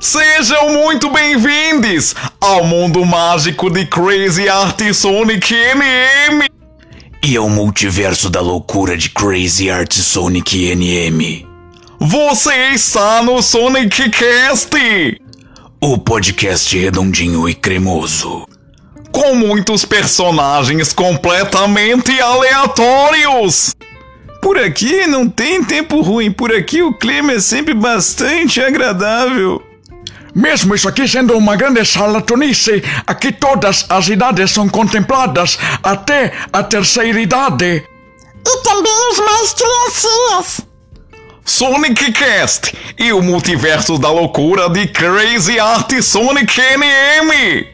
Sejam muito bem-vindos ao mundo mágico de Crazy Art Sonic NM e ao multiverso da loucura de Crazy Art Sonic NM. Você está no Sonic Cast, o podcast redondinho e cremoso, com muitos personagens completamente aleatórios. Por aqui não tem tempo ruim, por aqui o clima é sempre bastante agradável. Mesmo isso aqui sendo uma grande salatonice, aqui todas as idades são contempladas, até a terceira idade. E também os mais criancinhas. Sonic Cast e o multiverso da loucura de Crazy Art Sonic NM.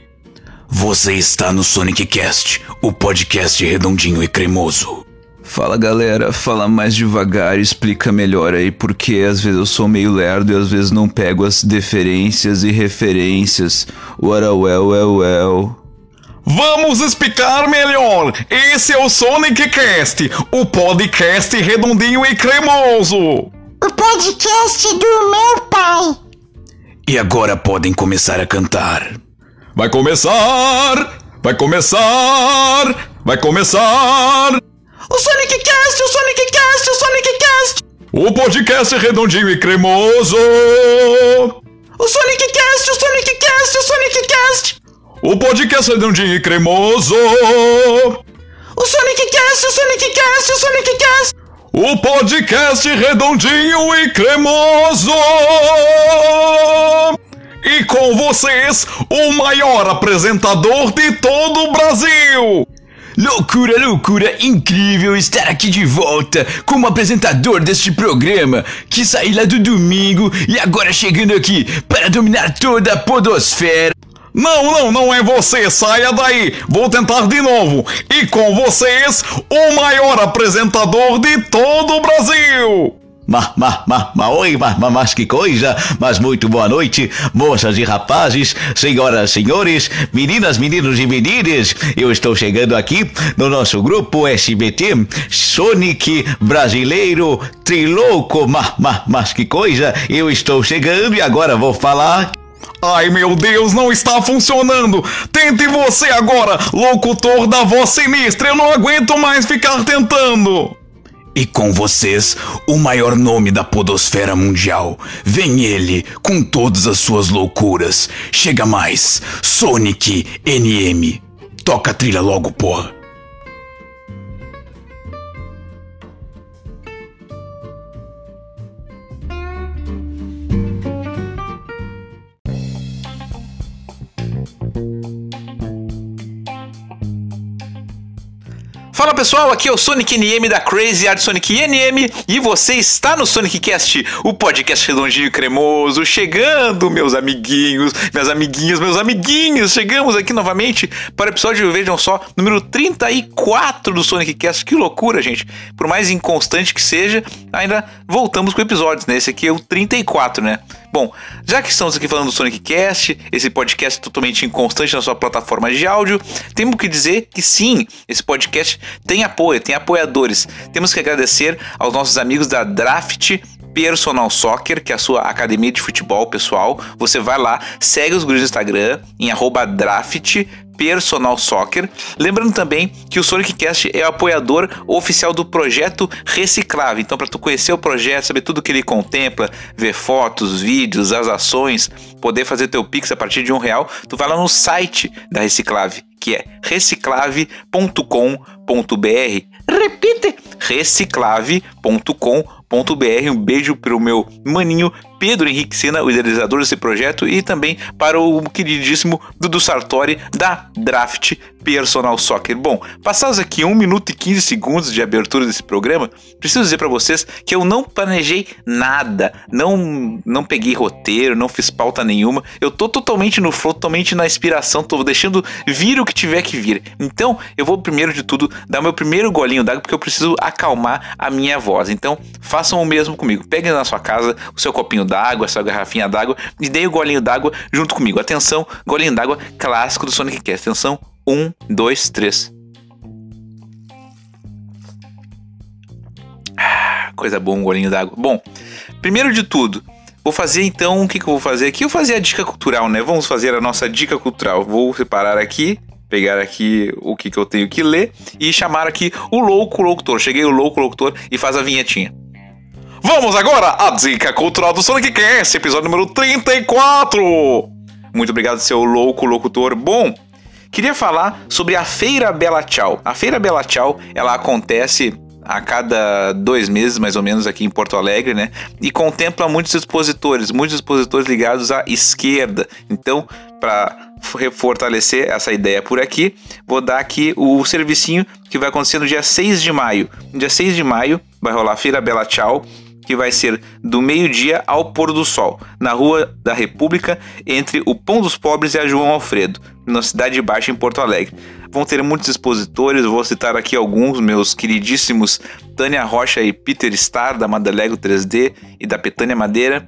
Você está no Sonic Cast, o podcast redondinho e cremoso. Fala galera, fala mais devagar, explica melhor aí porque às vezes eu sou meio lerdo e às vezes não pego as deferências e referências. What a well, well, well. Vamos explicar melhor. Esse é o Sonic Cast, o podcast redondinho e cremoso. O podcast do meu pai. E agora podem começar a cantar. Vai começar! Vai começar! Vai começar! O Sonic Cast, o Sonic Cast, o Sonic Cast! O podcast redondinho e cremoso! O Sonic Cast, o Sonic Cast, o Sonic Cast! O podcast redondinho e cremoso! O Sonic Cast, o Sonic Cast, o Sonic Cast! O podcast redondinho e cremoso! E com vocês, o maior apresentador de todo o Brasil! Loucura, loucura, incrível estar aqui de volta como apresentador deste programa que saí lá do domingo e agora chegando aqui para dominar toda a podosfera. Não, não, não é você, saia daí. Vou tentar de novo. E com vocês, o maior apresentador de todo o Brasil. Ma, ma, ma, ma, oi, ma, ma, mas que coisa! Mas muito boa noite, moças e rapazes, senhoras, senhores, meninas, meninos e meninas. Eu estou chegando aqui no nosso grupo SBT Sonic Brasileiro Trilouco. Ma, ma, mas que coisa! Eu estou chegando e agora vou falar Ai meu Deus, não está funcionando! Tente você agora, locutor da voz sinistra! Eu não aguento mais ficar tentando! E com vocês, o maior nome da podosfera mundial. Vem ele, com todas as suas loucuras. Chega mais, Sonic NM. Toca a trilha logo, porra. Fala pessoal, aqui é o Sonic NM da Crazy Art Sonic NM e você está no Sonic Cast, o podcast redondinho e cremoso, chegando, meus amiguinhos, minhas amiguinhas, meus amiguinhos, chegamos aqui novamente para o episódio, vejam só, número 34 do Sonic Cast, que loucura, gente, por mais inconstante que seja, ainda voltamos com episódios, né, esse aqui é o 34, né, Bom, já que estamos aqui falando do Sonic Cast, esse podcast totalmente inconstante na sua plataforma de áudio, temos que dizer que sim, esse podcast tem apoio, tem apoiadores. Temos que agradecer aos nossos amigos da Draft Personal Soccer, que é a sua academia de futebol pessoal. Você vai lá, segue os grupos do Instagram em draft Personal Soccer. Lembrando também que o Sonic Cast é o apoiador oficial do projeto Reciclave. Então, para tu conhecer o projeto, saber tudo que ele contempla, ver fotos, vídeos, as ações, poder fazer teu pix a partir de um real, tu vai lá no site da Reciclave, que é reciclave.com.br. Repite, reciclave.com.br. Um beijo pro meu maninho Pedro Henrique Sena, o idealizador desse projeto, e também para o queridíssimo Dudu Sartori da Draft Personal Soccer. Bom, passados aqui 1 minuto e 15 segundos de abertura desse programa, preciso dizer para vocês que eu não planejei nada, não não peguei roteiro, não fiz pauta nenhuma. Eu tô totalmente no flow, totalmente na inspiração, tô deixando vir o que tiver que vir. Então, eu vou primeiro de tudo dar meu primeiro golinho d'água porque eu preciso acalmar a minha voz. Então, façam o mesmo comigo. Peguem na sua casa o seu copinho d'água, essa garrafinha d'água e dei o golinho d'água junto comigo. Atenção, golinho d'água clássico do Sonic Cast. Atenção, um, dois, três. Ah, coisa boa, um golinho d'água. Bom, primeiro de tudo, Vou fazer então, o que, que eu vou fazer aqui? Eu vou fazer a dica cultural, né? Vamos fazer a nossa dica cultural. Vou separar aqui, pegar aqui o que, que eu tenho que ler e chamar aqui o louco locutor. Cheguei o louco locutor e faz a vinhetinha. Vamos agora à dica cultural do Sonic Cast, episódio número 34. Muito obrigado, seu louco locutor. Bom, queria falar sobre a Feira Bela Tchau. A Feira Bela Tchau, ela acontece a cada dois meses, mais ou menos, aqui em Porto Alegre, né? E contempla muitos expositores, muitos expositores ligados à esquerda. Então, para fortalecer essa ideia por aqui, vou dar aqui o servicinho que vai acontecer no dia 6 de maio. No dia 6 de maio vai rolar a Feira Bela Tchau, que vai ser do meio-dia ao pôr do sol, na Rua da República, entre o Pão dos Pobres e a João Alfredo, na Cidade Baixa, em Porto Alegre. Vão ter muitos expositores, vou citar aqui alguns, meus queridíssimos Tânia Rocha e Peter Star, da Madalego 3D e da Petânia Madeira.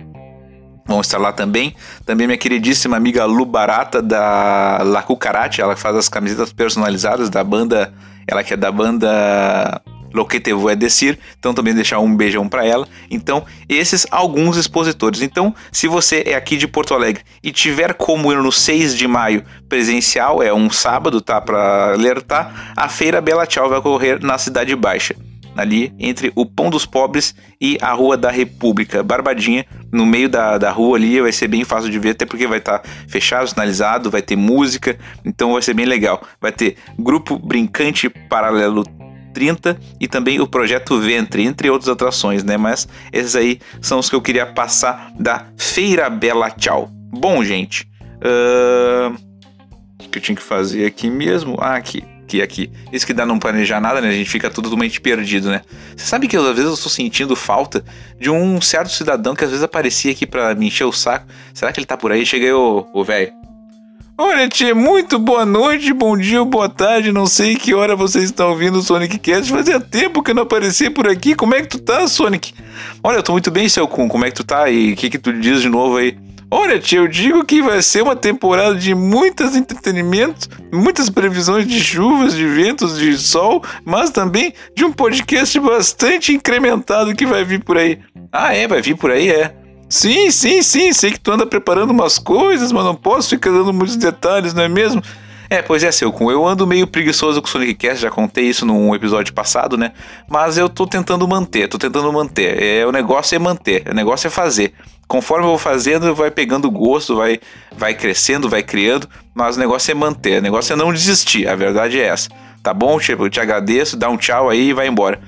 Vão estar lá também. Também minha queridíssima amiga Lu Barata, da La Cucarate, ela faz as camisetas personalizadas da banda, ela que é da banda Lo que te vou é decir, então também deixar um beijão para ela. Então, esses alguns expositores. Então, se você é aqui de Porto Alegre e tiver como ir no 6 de maio presencial, é um sábado, tá para alertar, a Feira Bela Tchau vai ocorrer na Cidade Baixa. Ali entre o Pão dos Pobres e a Rua da República, Barbadinha, no meio da, da rua ali, vai ser bem fácil de ver, até porque vai estar tá fechado, sinalizado, vai ter música, então vai ser bem legal. Vai ter grupo Brincante Paralelo 30 e também o projeto Ventre, entre outras atrações, né? Mas esses aí são os que eu queria passar da Feira Bela Tchau. Bom, gente, o que eu tinha que fazer aqui mesmo? Ah, aqui. Aqui, aqui. Isso que dá não planejar nada, né? A gente fica totalmente perdido, né? Você sabe que eu, às vezes eu estou sentindo falta de um certo cidadão que às vezes aparecia aqui para me encher o saco. Será que ele tá por aí? Chega aí, ô velho. Olha, tia, muito boa noite, bom dia, boa tarde. Não sei que hora vocês estão ouvindo o Sonic Cast. Fazia tempo que eu não apareci por aqui. Como é que tu tá, Sonic? Olha, eu tô muito bem, seu Kun. Como é que tu tá? E o que, que tu diz de novo aí? Olha, tia, eu digo que vai ser uma temporada de muitos entretenimentos, muitas previsões de chuvas, de ventos, de sol, mas também de um podcast bastante incrementado que vai vir por aí. Ah, é? Vai vir por aí, é. Sim, sim, sim, sei que tu anda preparando umas coisas, mas não posso ficar dando muitos detalhes, não é mesmo? É, pois é, seu eu ando meio preguiçoso com o Sonic Cast, já contei isso num episódio passado, né? Mas eu tô tentando manter, tô tentando manter. É, o negócio é manter, o negócio é fazer. Conforme eu vou fazendo, vai pegando gosto, vai, vai crescendo, vai criando, mas o negócio é manter, o negócio é não desistir, a verdade é essa. Tá bom? Tipo, eu te agradeço, dá um tchau aí e vai embora.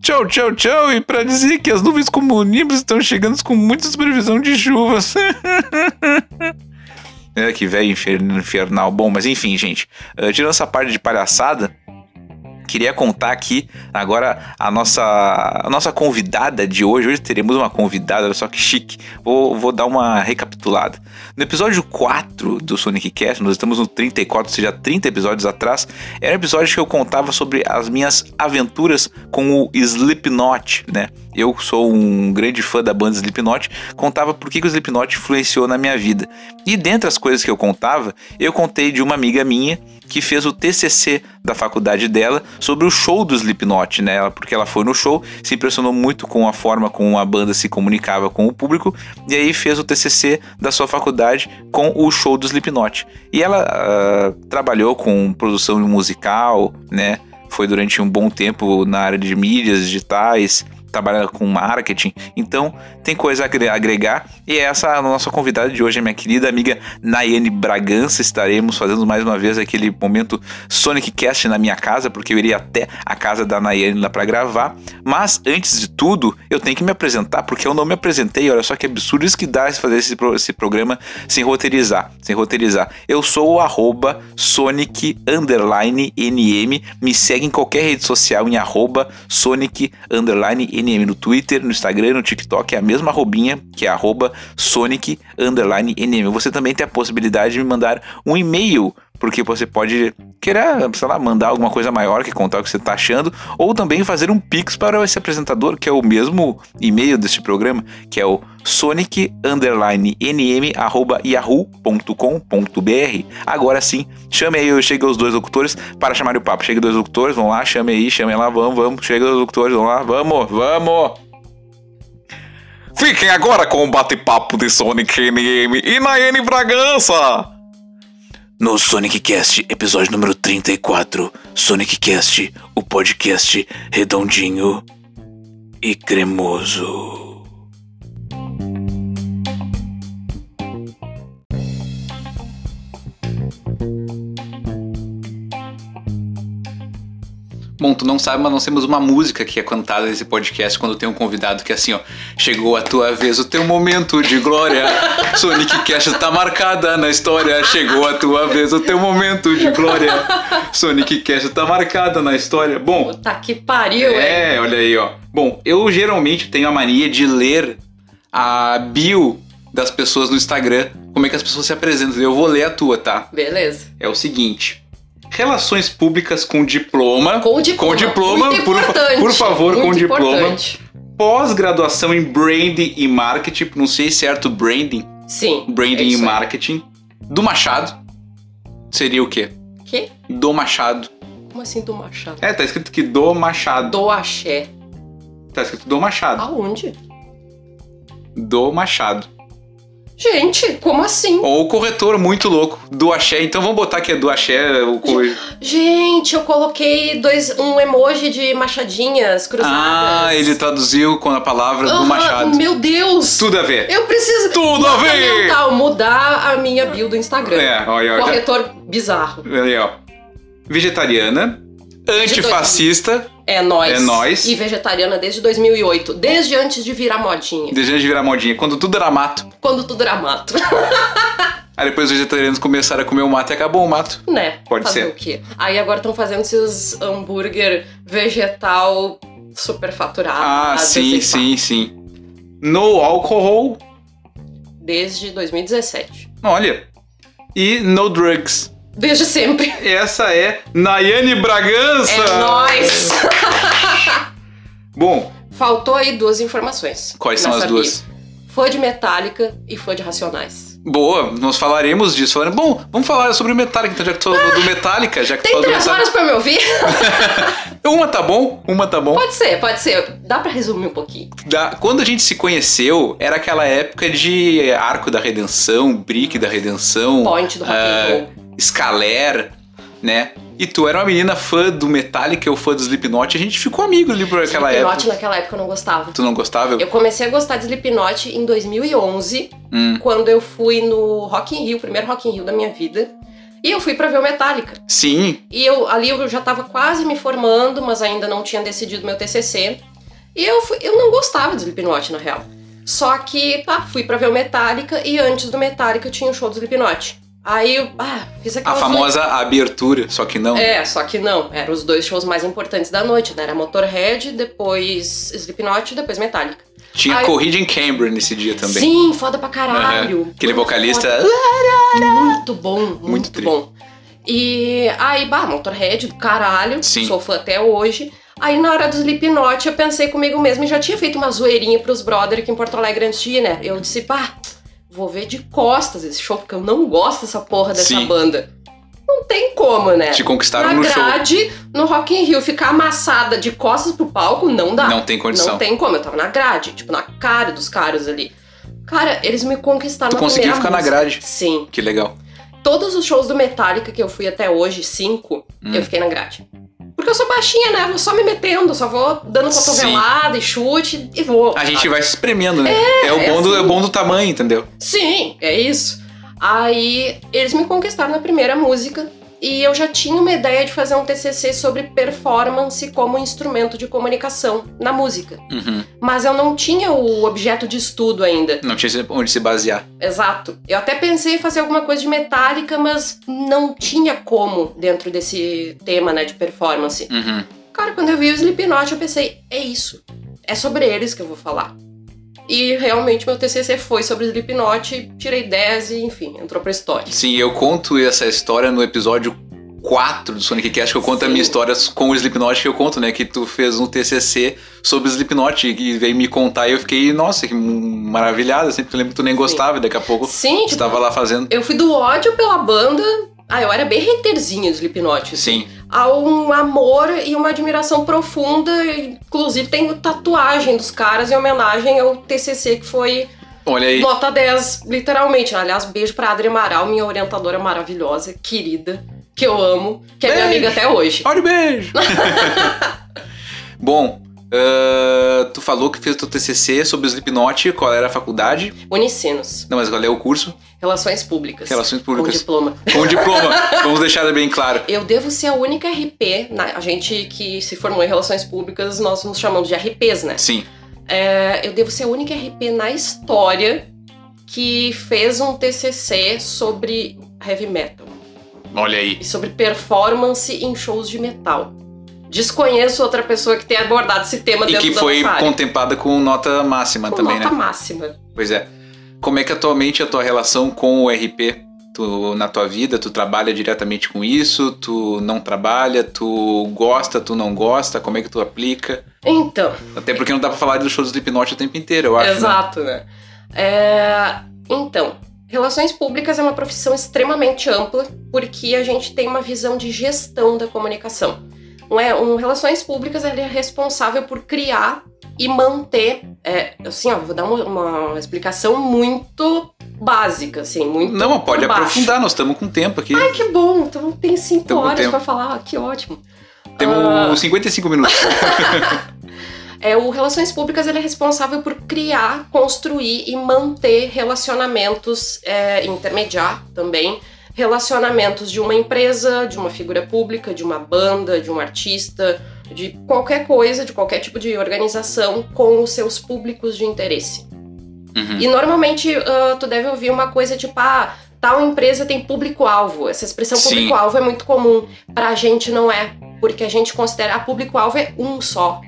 Tchau, tchau, tchau. E para dizer que as nuvens comuníveis estão chegando com muitas previsões de chuvas. é, que velho infernal. Bom, mas enfim, gente. Uh, tirando essa parte de palhaçada, queria contar aqui agora a nossa, a nossa convidada de hoje. Hoje teremos uma convidada, olha só que chique. Vou, vou dar uma recapitulada. No episódio 4 do Sonic Cast, nós estamos no 34, ou seja, 30 episódios atrás, era um episódio que eu contava sobre as minhas aventuras com o Slipknot, né? Eu sou um grande fã da banda Slipknot, contava por que, que o Slipknot influenciou na minha vida. E dentre as coisas que eu contava, eu contei de uma amiga minha que fez o TCC da faculdade dela sobre o show do Slipknot, né? Porque ela foi no show, se impressionou muito com a forma como a banda se comunicava com o público e aí fez o TCC da sua faculdade com o show do Slipknot. E ela uh, trabalhou com produção musical, né? Foi durante um bom tempo na área de mídias digitais, trabalha com marketing, então tem coisa a agregar. E essa é a nossa convidada de hoje, minha querida amiga Nayane Bragança. Estaremos fazendo mais uma vez aquele momento Sonic Cast na minha casa, porque eu iria até a casa da Nayane lá para gravar. Mas antes de tudo, eu tenho que me apresentar, porque eu não me apresentei. Olha só que absurdo isso que dá fazer esse, esse programa sem roteirizar. Sem roteirizar. Eu sou o arroba Sonic NM. Me segue em qualquer rede social em arroba Sonic no Twitter, no Instagram, no TikTok, é a mesma arrobinha, que é arroba Sonic NM. Você também tem a possibilidade de me mandar um e-mail porque você pode querer, sei lá, mandar alguma coisa maior que contar o que você está achando, ou também fazer um pix para esse apresentador, que é o mesmo e-mail deste programa, que é o sonic_nm@yahoo.com.br. Agora sim, chame aí, chega os dois locutores para chamar o papo. Chega dois locutores, vão lá, chame aí, chame lá, vamos, vamos, chega os locutores, vamos lá, vamos, vamos. Fiquem agora com o bate-papo de Sonic NM e Nayane Bragança. No Sonic Cast, episódio número 34, Sonic Cast, o podcast redondinho e cremoso. Bom, tu não sabe, mas nós temos uma música que é cantada nesse podcast quando tem um convidado que é assim, ó. Chegou a tua vez, o teu momento de glória. Sonic Cast tá marcada na história. Chegou a tua vez, o teu momento de glória. Sonic Cast tá marcada na história. Bom, Puta que pariu, hein? é, olha aí, ó. Bom, eu geralmente tenho a mania de ler a bio das pessoas no Instagram, como é que as pessoas se apresentam. Eu vou ler a tua, tá? Beleza. É o seguinte. Relações públicas com diploma. Com diploma. Com diploma, por, por favor, com diploma. importante. Pós-graduação em branding e marketing. Não sei certo, branding. Sim. Branding é e marketing. Do Machado. Seria o quê? Que? Do Machado. Como assim do Machado? É, tá escrito que do Machado. Do axé. Tá escrito do Machado. Aonde? Do Machado. Gente, como assim? Ou o corretor muito louco. Do Axé. Então vamos botar que é do Axé. O co- Gente, eu coloquei dois, um emoji de machadinhas cruzadas. Ah, ele traduziu com a palavra do Machado. Meu Deus! Tudo a ver. Eu preciso. Tudo a ver! mental, mudar a minha bio do Instagram. É, olha, olha. Corretor bizarro. Aí, ó. Vegetariana. Antifascista. É nóis. É nóis. E vegetariana desde 2008. Desde antes de virar modinha. Desejando de virar modinha. Quando tudo era mato. Quando tudo era mato. Aí depois os vegetarianos começaram a comer o mato e acabou o mato. né? Pode Fazer ser. o quê? Aí agora estão fazendo esses hambúrguer vegetal super faturados. Ah, sim, sim, sim. No alcohol. Desde 2017. Olha. E no drugs. Desde sempre. Essa é Nayane Bragança. É nóis! Bom, Faltou aí duas informações. quais são as duas? Fã de Metallica e fã de Racionais. Boa, nós falaremos disso. Bom, vamos falar sobre o Metallica, então, já que tu falou do Metallica, já que tu Tem do três horas pra me ouvir? Uma tá bom, uma tá bom. Pode ser, pode ser. Dá pra resumir um pouquinho. Da- quando a gente se conheceu, era aquela época de Arco da Redenção, Brick da Redenção, Point do rock ah, roll. Scaler, né? E tu era uma menina fã do Metallica, eu fã do Slipknot, a gente ficou amigo ali por aquela Slipknot época. naquela época eu não gostava. Tu não gostava? Eu comecei a gostar de Slipknot em 2011, Hum. quando eu fui no Rock in Rio, o primeiro Rock in Rio da minha vida. E eu fui pra ver o Metallica. Sim, E eu ali eu já tava quase me formando, mas ainda não tinha decidido meu TCC. E eu fui, eu não gostava de Slipknot na real. Só que, pá, fui pra ver o Metallica e antes do Metallica tinha o show do Slipknot. Aí eu, ah, fiz a aquela famosa abertura, só que não. É, só que não, eram os dois shows mais importantes da noite, né? Era Motorhead, depois Slipknot e depois Metallica. Tinha Ai. corrida em Cambridge nesse dia também. Sim, foda pra caralho. Aham. Aquele Muito vocalista. foda. Muito bom, muito, tri. bom. E aí, bah, Motorhead do caralho, Sim. sou fã até hoje. Aí na hora do Slipknot eu pensei comigo mesmo e já tinha feito uma zoeirinha pros brother aqui em Porto Alegre antes de ir, né? Eu disse, pá, vou ver de costas esse show, porque eu não gosto dessa porra dessa Sim. banda. Não tem como, né? Te conquistaram na no show. grade, no Rock in Rio, ficar amassada de costas pro palco, não dá. Não tem condição. Não tem como. Eu tava na grade, tipo, na cara dos caras ali. Cara, eles me conquistaram Tu na conseguiu ficar na música. grade. Sim. Que legal. Todos os shows do Metallica que eu fui até hoje, cinco, Hum. eu fiquei na grade. Porque eu sou baixinha, né? Eu vou só me metendo, só vou dando cotovelada e chute e vou. A gente vai se espremendo, né? É, o é bom do, é assim. bom do tamanho, entendeu? Sim, é isso. Aí eles me conquistaram na primeira música e eu já tinha uma ideia de fazer um TCC sobre performance como instrumento de comunicação na música. Uhum. Mas eu não tinha o objeto de estudo ainda. Não tinha onde se basear. Exato. Eu até pensei em fazer alguma coisa de metálica, mas não tinha como dentro desse tema, né, de performance. Uhum. Cara, quando eu vi o Slipknot, eu pensei, é isso. É sobre eles que eu vou falar. E realmente meu TCC foi sobre Slipknot, tirei 10 e, enfim, entrou pra história. Sim, eu conto essa história no episódio 4 do Sonic Cast, que eu conto a Sim. minha história com o Slipknot, que eu conto, né? Que tu fez um TCC sobre o Slipknot e veio me contar e eu fiquei, nossa, que maravilhada, assim, porque eu lembro que tu nem gostava e daqui a pouco Sim, tu tipo, estava lá fazendo. eu fui do ódio pela banda Ah, eu era bem haterzinha do Slipknot. assim. Sim. Há um amor e uma admiração profunda. Inclusive, tenho tatuagem dos caras em homenagem ao TCC, que foi Olha aí. nota 10, literalmente. Aliás, beijo pra Adri Amaral, minha orientadora maravilhosa, querida, que eu amo, que é minha amiga até hoje. Olha o beijo. Bom, ah, tu falou que fez o teu TCC sobre o Slipknot, qual era a faculdade? Unicinos, Não, mas qual é o curso? Relações Públicas. Relações Com Públicas. diploma. Com diploma. Vamos deixar bem claro. Eu devo ser a única RP, na- a gente que se formou em Relações Públicas, nós nos chamamos de RPs, né? Sim. É, eu devo ser a única RP na história que fez um TCC sobre heavy metal Olha aí. e sobre performance em shows de metal. Desconheço outra pessoa que tenha abordado esse tema E dentro que da foi nossa área. contemplada com nota máxima Com também, nota né? máxima. Pois é. Como é que atualmente a tua relação com o RP? Tu, na tua vida, tu trabalha diretamente com isso? Tu não trabalha? Tu gosta? Tu não gosta? Como é que tu aplica? Então, Até porque não dá pra falar do show do Slipknot o tempo inteiro, eu acho. né? Exato, né? É, Então, relações públicas é uma profissão extremamente ampla porque a gente tem uma visão de gestão da comunicação. Não é? Um relações públicas é responsável por criar e manter, é, assim, ó, vou dar uma, uma explicação muito básica, assim, muito Não, pode aprofundar, nós estamos com tempo aqui. Ai, que bom! Então tem cinco Tamo horas pra falar, que ótimo. Temos Ah. 55 minutos. É, o Relações Públicas ele é responsável por criar, construir e manter relacionamentos, é, intermediar também, relacionamentos de uma empresa, de uma figura pública, de uma banda, de um artista, de qualquer coisa, de qualquer tipo de organização com os seus públicos de interesse. Uhum. E normalmente ah, tu deve ouvir uma coisa tipo, ah, tal empresa tem público-alvo. Essa expressão público-alvo é muito comum. Pra gente não é, porque a gente considera a público-alvo é um só.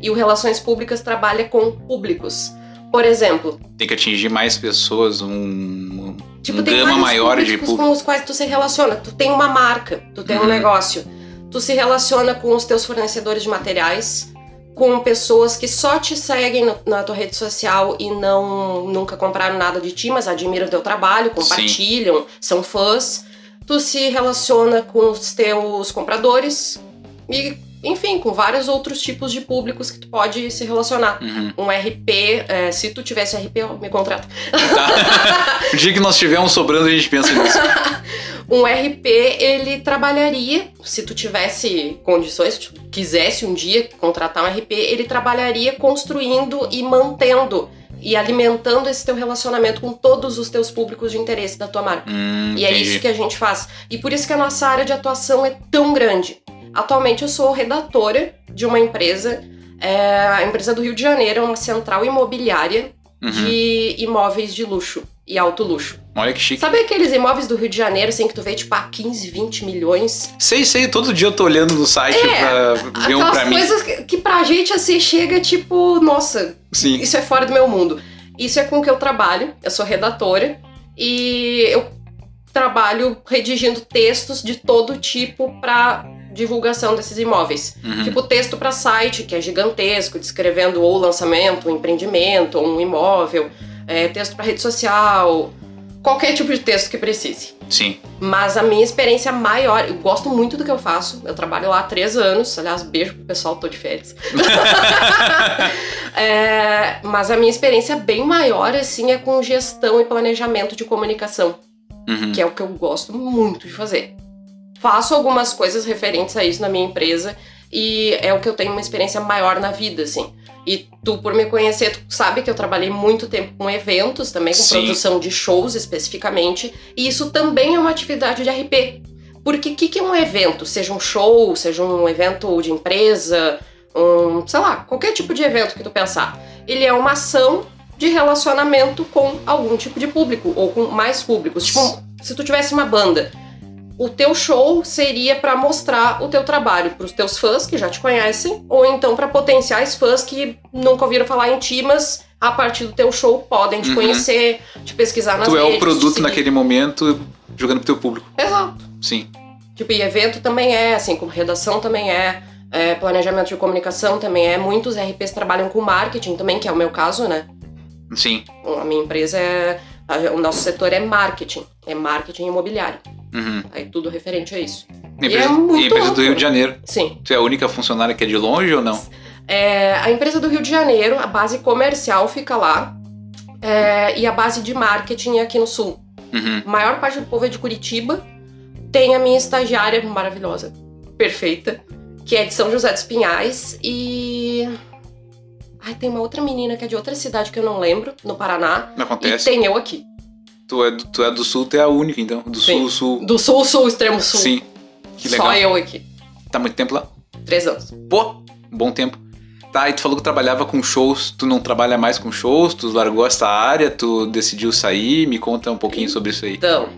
E o Relações Públicas trabalha com públicos. Por exemplo, Tem que atingir mais pessoas, um, tipo, um gama maior de públicos público. com os quais tu se relaciona. Tu tem uma marca, tu tem um Uhum. negócio. Tu se relaciona com os teus fornecedores de materiais, com pessoas que só te seguem no- na tua rede social e não nunca compraram nada de ti, mas admiram o teu trabalho, compartilham, são fãs. Tu se relaciona com os teus compradores e, enfim, com vários outros tipos de públicos que tu pode se relacionar. Uhum. Um RP, é, se tu tivesse RP, me contrata. Tá? o dia que nós tivermos sobrando, a gente pensa nisso. Um RP, ele trabalharia, se tu tivesse condições, se tu quisesse um dia contratar um RP, ele trabalharia construindo e mantendo e alimentando esse teu relacionamento com todos os teus públicos de interesse da tua marca. Hum, E é entendi. isso que a gente faz. E por isso que a nossa área de atuação é tão grande. Atualmente eu sou redatora de uma empresa, é, a empresa do Rio de Janeiro, é uma central imobiliária Uhum. de imóveis de luxo e alto luxo. Olha que chique. Sabe aqueles imóveis do Rio de Janeiro, assim, que tu vê, tipo, a 15, 20 milhões? Sei, sei, todo dia eu tô olhando no site É, pra ver um pra mim. coisas que, que pra gente, assim, chega, tipo, nossa, Sim. isso é fora do meu mundo. Isso é com o que eu trabalho, eu sou redatora, e eu trabalho redigindo textos de todo tipo pra divulgação desses imóveis. Uhum. Tipo texto pra site, que é gigantesco, descrevendo ou lançamento, um empreendimento, ou um imóvel, é, texto pra rede social, qualquer tipo de texto que precise. Sim. Mas a minha experiência maior, eu gosto muito do que eu faço. Eu trabalho lá há três anos. Aliás, beijo pro pessoal, tô de férias. É, mas a minha experiência bem maior, assim, é com gestão e planejamento de comunicação, Uhum. que é o que eu gosto muito de fazer. Faço algumas coisas referentes a isso na minha empresa e é o que eu tenho uma experiência maior na vida, assim. E tu, por me conhecer, tu sabe que eu trabalhei muito tempo com eventos também, com Sim. produção de shows especificamente. E isso também é uma atividade de RP. Porque o que, que é um evento? Seja um show, seja um evento de empresa, um, sei lá, qualquer tipo de evento que tu pensar. Ele é uma ação de relacionamento com algum tipo de público, ou com mais públicos. Tipo, se tu tivesse uma banda, o teu show seria pra mostrar o teu trabalho pros teus fãs que já te conhecem, ou então pra potenciais fãs que nunca ouviram falar em ti, mas a partir do teu show podem te Uhum. conhecer, te pesquisar nas Tu é redes. o produto naquele momento jogando pro teu público. Exato. Sim. Tipo, e evento também é, assim como redação também é, é, planejamento de comunicação também é. Muitos RPs trabalham com marketing também, que é o meu caso, né? Sim. A minha empresa é. O nosso setor é marketing, é marketing imobiliário. Uhum. Aí tudo referente a isso. E E é empresa, muito e empresa do. Rio de Janeiro. Sim. Tu é a única funcionária que é de longe ou não? É, a empresa do Rio de Janeiro, a base comercial fica lá. é, e a base de marketing é aqui no sul. Uhum. A maior parte do povo é de Curitiba. Tem a minha estagiária maravilhosa, perfeita, que é de São José dos Pinhais. E. Ai, tem uma outra menina que é de outra cidade que eu não lembro, no Paraná. Não E acontece. tem eu aqui. Tu, é do, tu é do sul, tu é a única, então. Do Sim. sul, sul. Do sul, sul, extremo sul. Sim. Que legal. Só eu aqui. Tá muito tempo lá? Três anos. Pô, bom tempo. Tá, e tu falou que trabalhava com shows, tu não trabalha mais com shows, tu largou essa área, tu decidiu sair, me conta um pouquinho sobre isso aí. Então,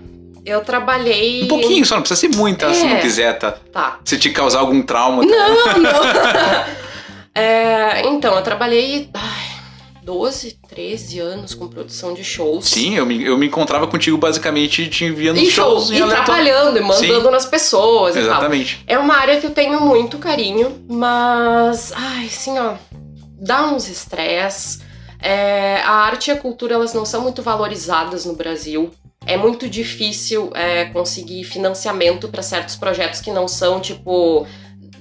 eu trabalhei. Um pouquinho só, não precisa ser muito, tá? se É. não quiser, tá? Tá. Se te causar algum trauma. tá? Não, não. É, então, eu trabalhei ai, 12, 13 anos com produção de shows. Sim, eu me, eu me encontrava contigo basicamente te enviando E shows e aleatório. trabalhando, e mandando Sim. nas pessoas. Exatamente. É uma área que eu tenho muito carinho, mas, ai, assim, ó, dá uns estresse. É, a arte e a cultura, elas não são muito valorizadas no Brasil. É muito difícil é, conseguir financiamento para certos projetos que não são, tipo,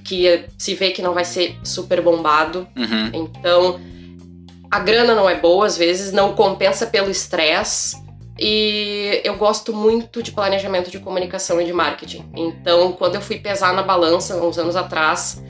que se vê que não vai ser super bombado. Uhum. Então, a grana não é boa, às vezes, não compensa pelo estresse. E eu gosto muito de planejamento de comunicação e de marketing. Então, quando eu fui pesar na balança, uns anos atrás,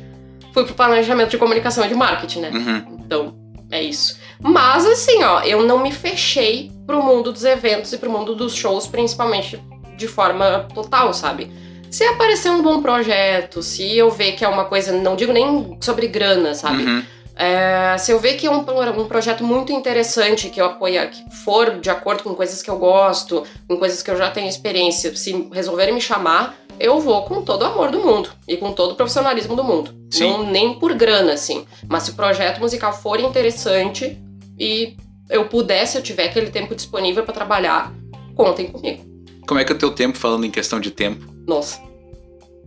fui pro planejamento de comunicação e de marketing, né? Uhum. Então, é isso. Mas, assim, ó, eu não me fechei pro mundo dos eventos e pro mundo dos shows, principalmente de forma total, sabe? Se aparecer um bom projeto, se eu ver que é uma coisa, não digo nem sobre grana, sabe? Uhum. É, se eu ver que é um, um projeto muito interessante, que eu apoiar, que for de acordo com coisas que eu gosto, com coisas que eu já tenho experiência, se resolverem me chamar, eu vou com todo o amor do mundo e com todo o profissionalismo do mundo. Sim. Não, nem por grana, assim. Mas se o projeto musical for interessante e eu puder, se eu tiver aquele tempo disponível pra trabalhar, contem comigo. Como é que é o teu tempo, falando em questão de tempo? Nossa,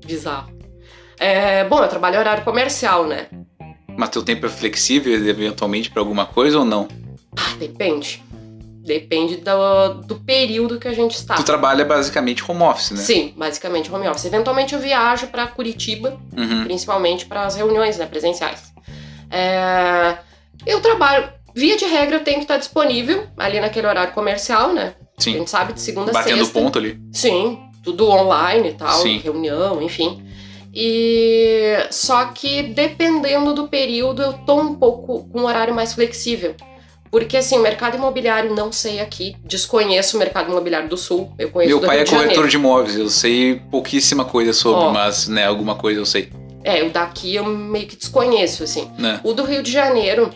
bizarro. É, bom, eu trabalho horário comercial, né? Mas teu tempo é flexível eventualmente pra alguma coisa ou não? Ah, depende. Depende do, do período que a gente está. Tu trabalha basicamente home office, né? Sim, basicamente home office. Eventualmente eu viajo para Curitiba, Uhum. principalmente para as reuniões né, presenciais. É, eu trabalho, via de regra, eu tenho que estar disponível ali naquele horário comercial, né? A Sim. gente sabe de segunda a Batendo sexta. ponto ali. Sim, tudo online e tal, Sim. reunião, enfim. E só que dependendo do período, eu tô um pouco com um horário mais flexível. Porque assim, o mercado imobiliário não sei aqui, desconheço o mercado imobiliário do sul, eu conheço Meu pai Rio é de corretor Janeiro. de imóveis, eu sei pouquíssima coisa sobre, Ó. mas, né, alguma coisa eu sei, É, o daqui eu meio que desconheço, assim. né? O do Rio de Janeiro,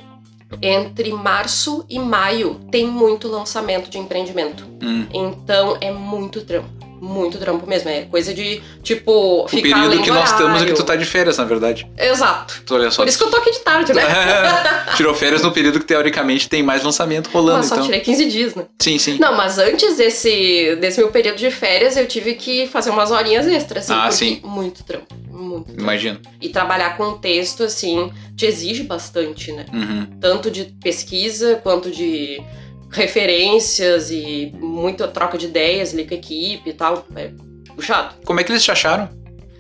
entre março e maio, tem muito lançamento de empreendimento. Hum. Então é muito trampo. Muito trampo mesmo. É coisa de, tipo, O ficar período além que nós estamos é que tu tá de férias, na verdade. Exato. Tu olha só. Por isso que eu tô aqui de tarde, né? Tirou férias no período que teoricamente tem mais lançamento rolando, Mas só então. tirei 15 dias, né? Sim, sim. Não, mas antes desse, desse meu período de férias, eu tive que fazer umas horinhas extras, assim, Ah, sim. muito trampo. Muito trampo. Imagino. E trabalhar com texto, assim, te exige bastante, né? Uhum. tanto de pesquisa quanto de referências e muita troca de ideias ali com a equipe e tal. É puxado. Como é que eles te acharam?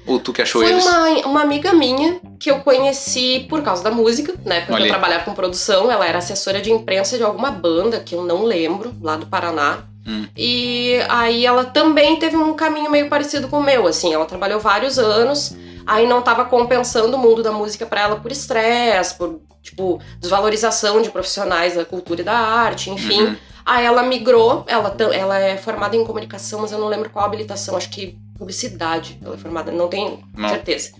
Ou tu que achou Foi eles? uma, uma amiga minha que eu conheci por causa da música, né? Porque Olha aí. eu trabalhava com produção, ela era assessora de imprensa de alguma banda que eu não lembro, lá do Paraná. Hum. E aí ela também teve um caminho meio parecido com o meu, assim, ela trabalhou vários anos, aí não tava compensando o mundo da música pra ela por estresse, por, tipo, desvalorização de profissionais da cultura e da arte, enfim. Uhum. Aí ela migrou, ela, ela é formada em comunicação, mas eu não lembro qual habilitação, acho que publicidade ela é formada, não tenho Não. certeza.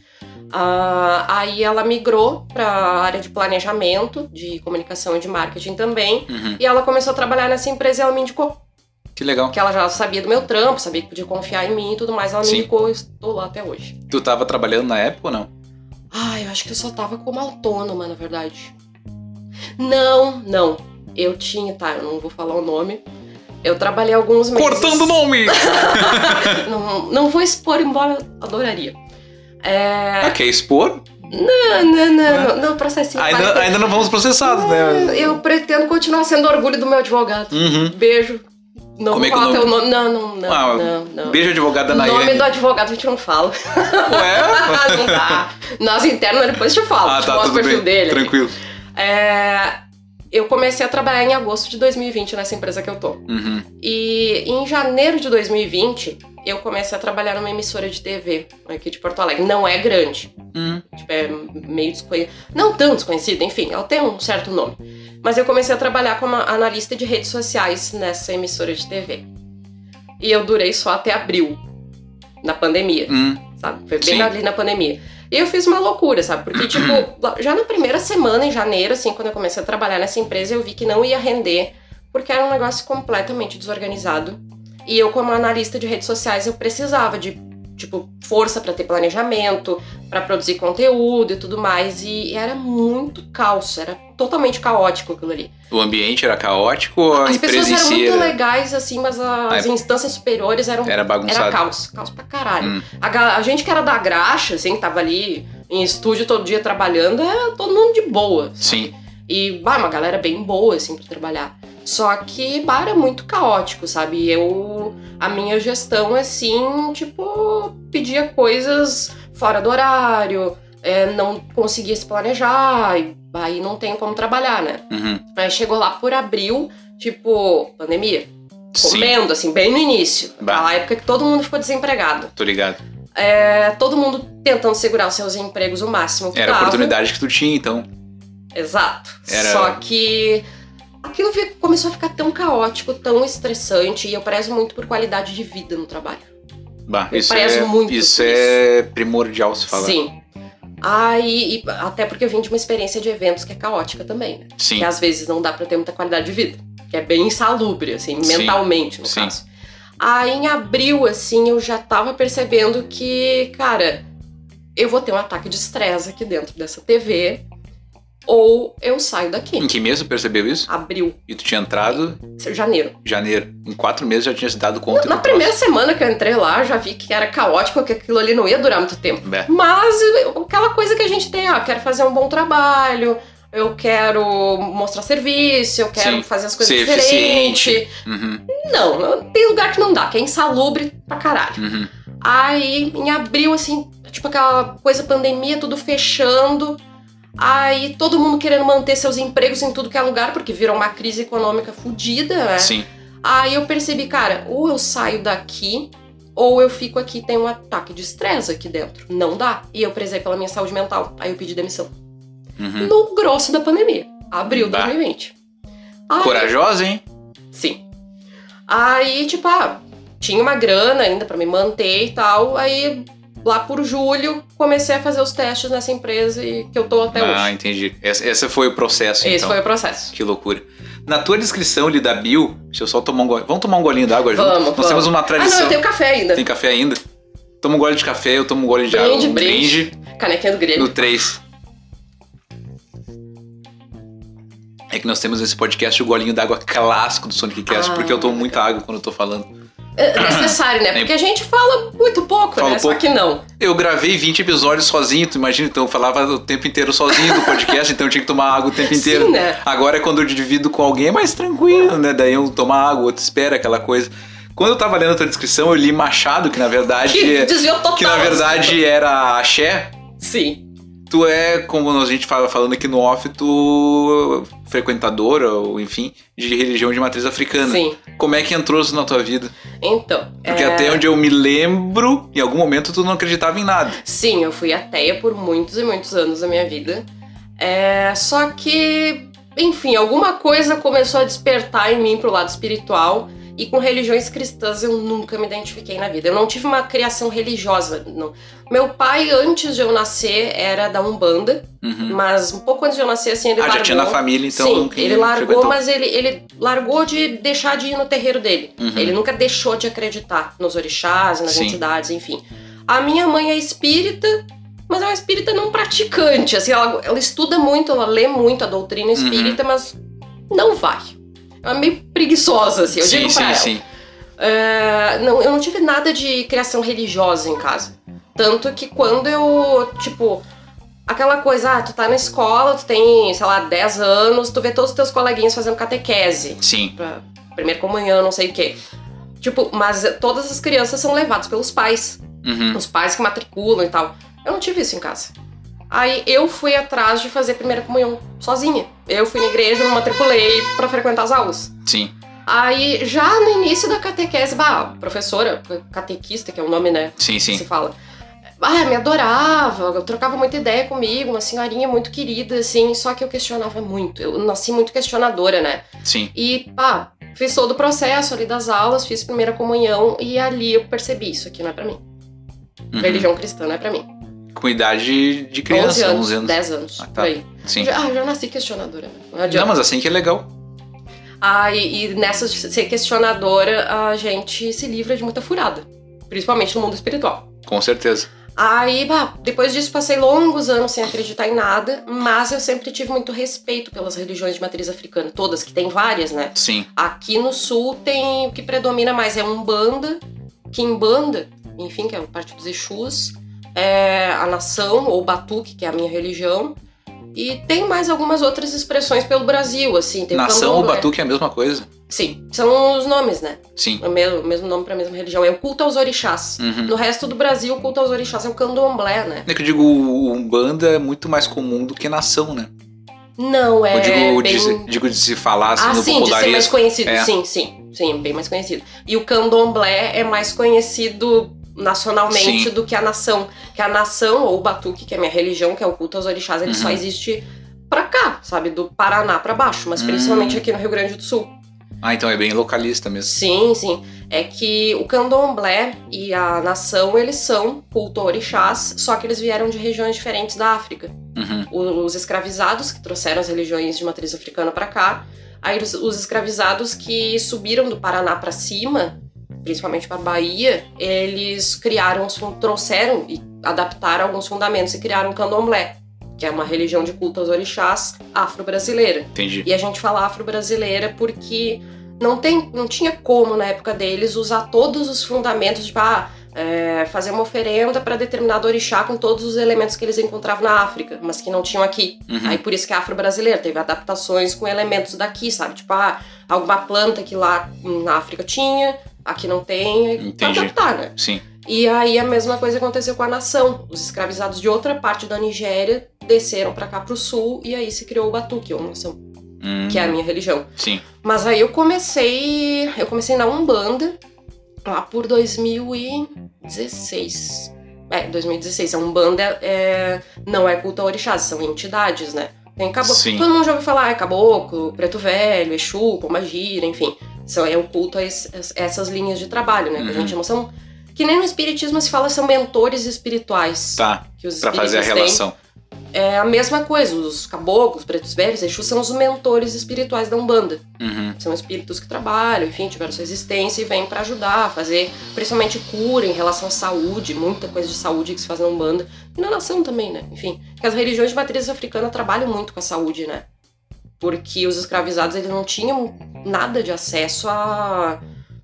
Ah, aí ela migrou para a área de planejamento, de comunicação e de marketing também, Uhum. e ela começou a trabalhar nessa empresa e ela me indicou, Que legal. que ela já sabia do meu trampo, sabia que podia confiar em mim e tudo mais, ela me Sim. indicou e estou lá até hoje. Tu tava trabalhando na época ou não? Ah, eu acho que eu só tava como autônoma, na verdade. Não, não. Eu tinha, tá, eu não vou falar o nome. Eu trabalhei alguns meses. Cortando nome! Não, não vou expor, embora eu adoraria. É. ah, quer expor? Não, não, não, não, não processinho. Ainda, ainda não vamos processados, né? Eu pretendo continuar sendo orgulho do meu advogado. Uhum. Beijo. Não Como vou é que falar o nome- teu nome. Não, não, não. Ah, não, não. Beijo, advogada O nome do advogado a gente não fala. Ué? não dá. Nós internos depois te falo. Ah, te tá, mostro tudo o perfil bem. dele. Tranquilo. É, eu comecei a trabalhar em agosto de 2020 nessa empresa que eu tô. Uhum. E em janeiro de 2020, eu comecei a trabalhar numa emissora de TV aqui de Porto Alegre. Não é grande. Hum. Tipo, é meio desconhecido. Não tão desconhecido, enfim, ela tem um certo nome. Mas eu comecei a trabalhar como analista de redes sociais nessa emissora de TV. E eu durei só até abril, na pandemia Hum. sabe? Foi bem Sim. ali na pandemia. E eu fiz uma loucura, sabe? Porque, tipo, já na primeira semana, em janeiro, assim, quando eu comecei a trabalhar nessa empresa, eu vi que não ia render, porque era um negócio completamente desorganizado. E eu, como analista de redes sociais, eu precisava de, tipo, força pra ter planejamento, pra produzir conteúdo e tudo mais. E era muito caos, era totalmente caótico aquilo ali. O ambiente era caótico ou a As pessoas eram si muito era, legais, assim, mas as Ah, é- instâncias superiores eram era era bagunçado? caos, caos pra caralho. Hum. A, a gente que era da graxa, assim, que tava ali em estúdio todo dia trabalhando, é todo mundo de boa. sabe? Sim. E, bah, uma galera bem boa, assim, pra trabalhar. Só que, bah, era muito caótico, sabe? Eu, a minha gestão, assim, tipo, pedia coisas fora do horário, é, não conseguia se planejar, e aí não tem como trabalhar, né? Uhum. Aí chegou lá por abril, tipo, pandemia, Sim. comendo, assim, bem no início. Bah. Aquela época que todo mundo ficou desempregado. Tô ligado. É, todo mundo tentando segurar os seus empregos o máximo que Era a dava. oportunidade que tu tinha, então. Exato. Era- Só que aquilo começou a ficar tão caótico, tão estressante, e eu prezo muito por qualidade de vida no trabalho. Bah, Eu isso prezo é, muito isso por é primordial se falar. Sim. Aí, e até porque eu vim de uma experiência de eventos que é caótica também, né? Sim. Que às vezes não dá pra ter muita qualidade de vida. Que é bem insalubre, assim, Sim. mentalmente, no Sim. caso. Aí em abril, assim, eu já tava percebendo que, cara, eu vou ter um ataque de estresse aqui dentro dessa TV. Ou eu saio daqui. Em que mês tu percebeu isso? Abril, E tu tinha entrado janeiro. janeiro. Em quatro meses já tinha se dado conta Na do primeira semana que eu entrei lá, já vi que era caótico, que aquilo ali não ia durar muito tempo. É. Mas aquela coisa que a gente tem, ó, quero fazer um bom trabalho, eu quero mostrar serviço, eu quero Sim, fazer as coisas diferentes. Uhum, Não, não- tem lugar que não dá, que é insalubre pra caralho. uhum. Aí, em abril, assim, tipo aquela coisa pandemia, tudo fechando. Aí todo mundo querendo manter seus empregos em tudo que é lugar, porque virou uma crise econômica fodida, né? Sim. Aí eu percebi, cara, ou eu saio daqui, ou eu fico aqui e tenho um ataque de estresse aqui dentro. Não dá. E eu prezei pela minha saúde mental. Aí eu pedi demissão. Uhum. No grosso da pandemia. Abril de Bah. 2020. Aí- Corajosa, hein? Sim. Aí, tipo, ah, tinha uma grana ainda pra me manter e tal. Aí, lá por julho, comecei a fazer os testes nessa empresa e que eu tô até ah, hoje. entendi. Esse, esse foi o processo, Esse então. foi o processo. Que loucura. Na tua descrição ali da bio, deixa eu só tomar um golinho. Vamos tomar um golinho d'água junto? Vamos, Nós vamos. temos uma Ah, não, tradição. eu tenho café ainda. Tem café ainda? Toma um gole de café, eu tomo um gole de água. Brinde, Um brinde. Canequinha do grego. No 3. É que nós temos nesse podcast o golinho d'água clássico do Sonic Cast, Ah, porque eu tomo muita água quando eu tô falando. É necessário, né? Porque a gente fala muito pouco, Fala né? Só pouco. que não. Eu gravei 20 episódios sozinho, tu imagina? Então eu falava o tempo inteiro sozinho do podcast, então eu tinha que tomar água o tempo inteiro. Sim, né? Agora, quando eu divido com alguém, é mais tranquilo, né? Daí um toma água, o outro espera aquela coisa. Quando eu tava lendo a tua descrição, eu li Machado, que na verdade. Que desviou total. que na verdade era axé. Sim. Tu é, como a gente fala falando aqui no off, tu frequentadora, ou enfim, de religião de matriz africana. Sim. Como é que entrou isso na tua vida? Então. Porque é, até onde eu me lembro, em algum momento tu não acreditava em nada. Sim, eu fui ateia por muitos e muitos anos da minha vida. É, só que, enfim, alguma coisa começou a despertar em mim pro lado espiritual. E com religiões cristãs eu nunca me identifiquei na vida. Eu não tive uma criação religiosa. Não. Meu pai, antes de eu nascer, era da Umbanda. Uhum. Mas um pouco antes de eu nascer, assim, ele Ah, largou. já tinha na família, então. Sim, nunca ele largou, frequentou. mas ele, ele largou de deixar de ir no terreiro dele. Uhum. Ele nunca deixou de acreditar nos orixás, nas Sim. entidades, enfim. A minha mãe é espírita, mas é uma espírita não praticante. Assim, ela, ela estuda muito, ela lê muito a doutrina Uhum. espírita, mas não vai. Ela é meio preguiçosa, assim, eu sim, digo sim, ela. sim. É, não, eu não tive nada de criação religiosa em casa. Tanto que quando eu, tipo, aquela coisa, ah, tu tá na escola, tu tem, sei lá, 10 anos, tu vê todos os teus coleguinhas fazendo catequese. Sim. Pra primeira comunhão, não sei o quê. Tipo, mas todas as crianças são levadas pelos pais. Uhum. Os pais que matriculam e tal. Eu não tive isso em casa. Aí eu fui atrás de fazer primeira comunhão sozinha. Eu fui na igreja, me matriculei pra frequentar as aulas. Sim. Aí, já no início da catequese, bah, a professora, catequista, que é o nome, né? Sim, que sim. se fala. Ah, me adorava, trocava muita ideia comigo, uma senhorinha muito querida, assim, só que eu questionava muito. Eu nasci muito questionadora, né? Sim. E, pá, fiz todo o processo ali das aulas, fiz primeira comunhão e ali eu percebi, isso aqui não é pra mim. Uhum. Religião cristã não é pra mim. Com idade de 11 criança, anos, 11 anos. 10 anos, Ah, tá. por aí. Sim. Já, ah, já nasci questionadora, né? Não Não, adianta. mas assim que é legal. Ah, e, e nessa de ser questionadora, a gente se livra de muita furada. Principalmente no mundo espiritual. Com certeza. Aí, bah, depois disso, passei longos anos sem acreditar em nada, mas eu sempre tive muito respeito pelas religiões de matriz africana, todas, que tem várias, né? Sim. Aqui no sul tem o que predomina mais é Umbanda, Kimbanda, enfim, que é o parte dos Exus, é a nação, ou Batuque, que é a minha religião, e tem mais algumas outras expressões pelo Brasil, assim. Tem Nação ou batuque é a mesma coisa. Sim, são os nomes, né? Sim. O mesmo, mesmo nome pra mesma religião. É o culto aos orixás. Uhum. No resto do Brasil, o culto aos orixás é o candomblé, né? É que eu digo, o Umbanda é muito mais comum do que nação, né? Não, é eu digo, bem... de, digo de se falar assim ah, no sim, de ser mais conhecido. É. Sim, sim. Sim, bem mais conhecido. E o candomblé é mais conhecido nacionalmente Sim. do que a nação. Que a nação, ou o batuque, que é a minha religião, que é o culto aos orixás, ele Uhum. só existe pra cá, sabe? Do Paraná pra baixo, mas Hum. principalmente aqui no Rio Grande do Sul. Ah, então é bem localista mesmo. Sim, sim. É que o candomblé e a nação, eles são culto orixás, só que eles vieram de regiões diferentes da África. Uhum. Os escravizados que trouxeram as religiões de matriz africana pra cá, aí os, os escravizados que subiram do Paraná pra cima, principalmente pra Bahia, eles criaram, trouxeram e adaptaram alguns fundamentos e criaram o candomblé, que é uma religião de culto aos orixás afro-brasileira. Entendi. E a gente fala afro-brasileira porque não, tem, não tinha como, na época deles, usar todos os fundamentos, tipo, ah, é, fazer uma oferenda para determinado orixá com todos os elementos que eles encontravam na África, mas que não tinham aqui. Uhum. Aí por isso que é afro-brasileira, teve adaptações com elementos daqui, sabe? Tipo, ah, alguma planta que lá na África tinha, aqui não tem, pra Entendi. adaptar, né? Sim. E aí a mesma coisa aconteceu com a nação. Os escravizados de outra parte da Nigéria desceram para cá pro sul e aí se criou o Batuque, ou nação, Hum, que é a minha religião. Sim. Mas aí eu comecei. Eu comecei na Umbanda lá por 2016. É, 2016. A Umbanda é, não é culto a orixás, são entidades, né? Tem caboclo. Todo mundo já ouviu falar, é caboclo, preto velho, Exu, pombagira, enfim. São, é o culto a es- es- essas linhas de trabalho, né? Que a Uhum. gente chama. São, que nem no espiritismo se fala, são mentores espirituais. Tá. Que os Pra fazer a espíritas têm. relação. É a mesma coisa. Os caboclos, pretos velhos, Exu são os mentores espirituais da Umbanda. Uhum. São espíritos que trabalham, enfim, tiveram sua existência e vêm pra ajudar a fazer, principalmente cura em relação à saúde, muita coisa de saúde que se faz na Umbanda. E na nação também, né? Enfim, porque as religiões de matriz africana trabalham muito com a saúde, né? Porque os escravizados eles não tinham nada de acesso a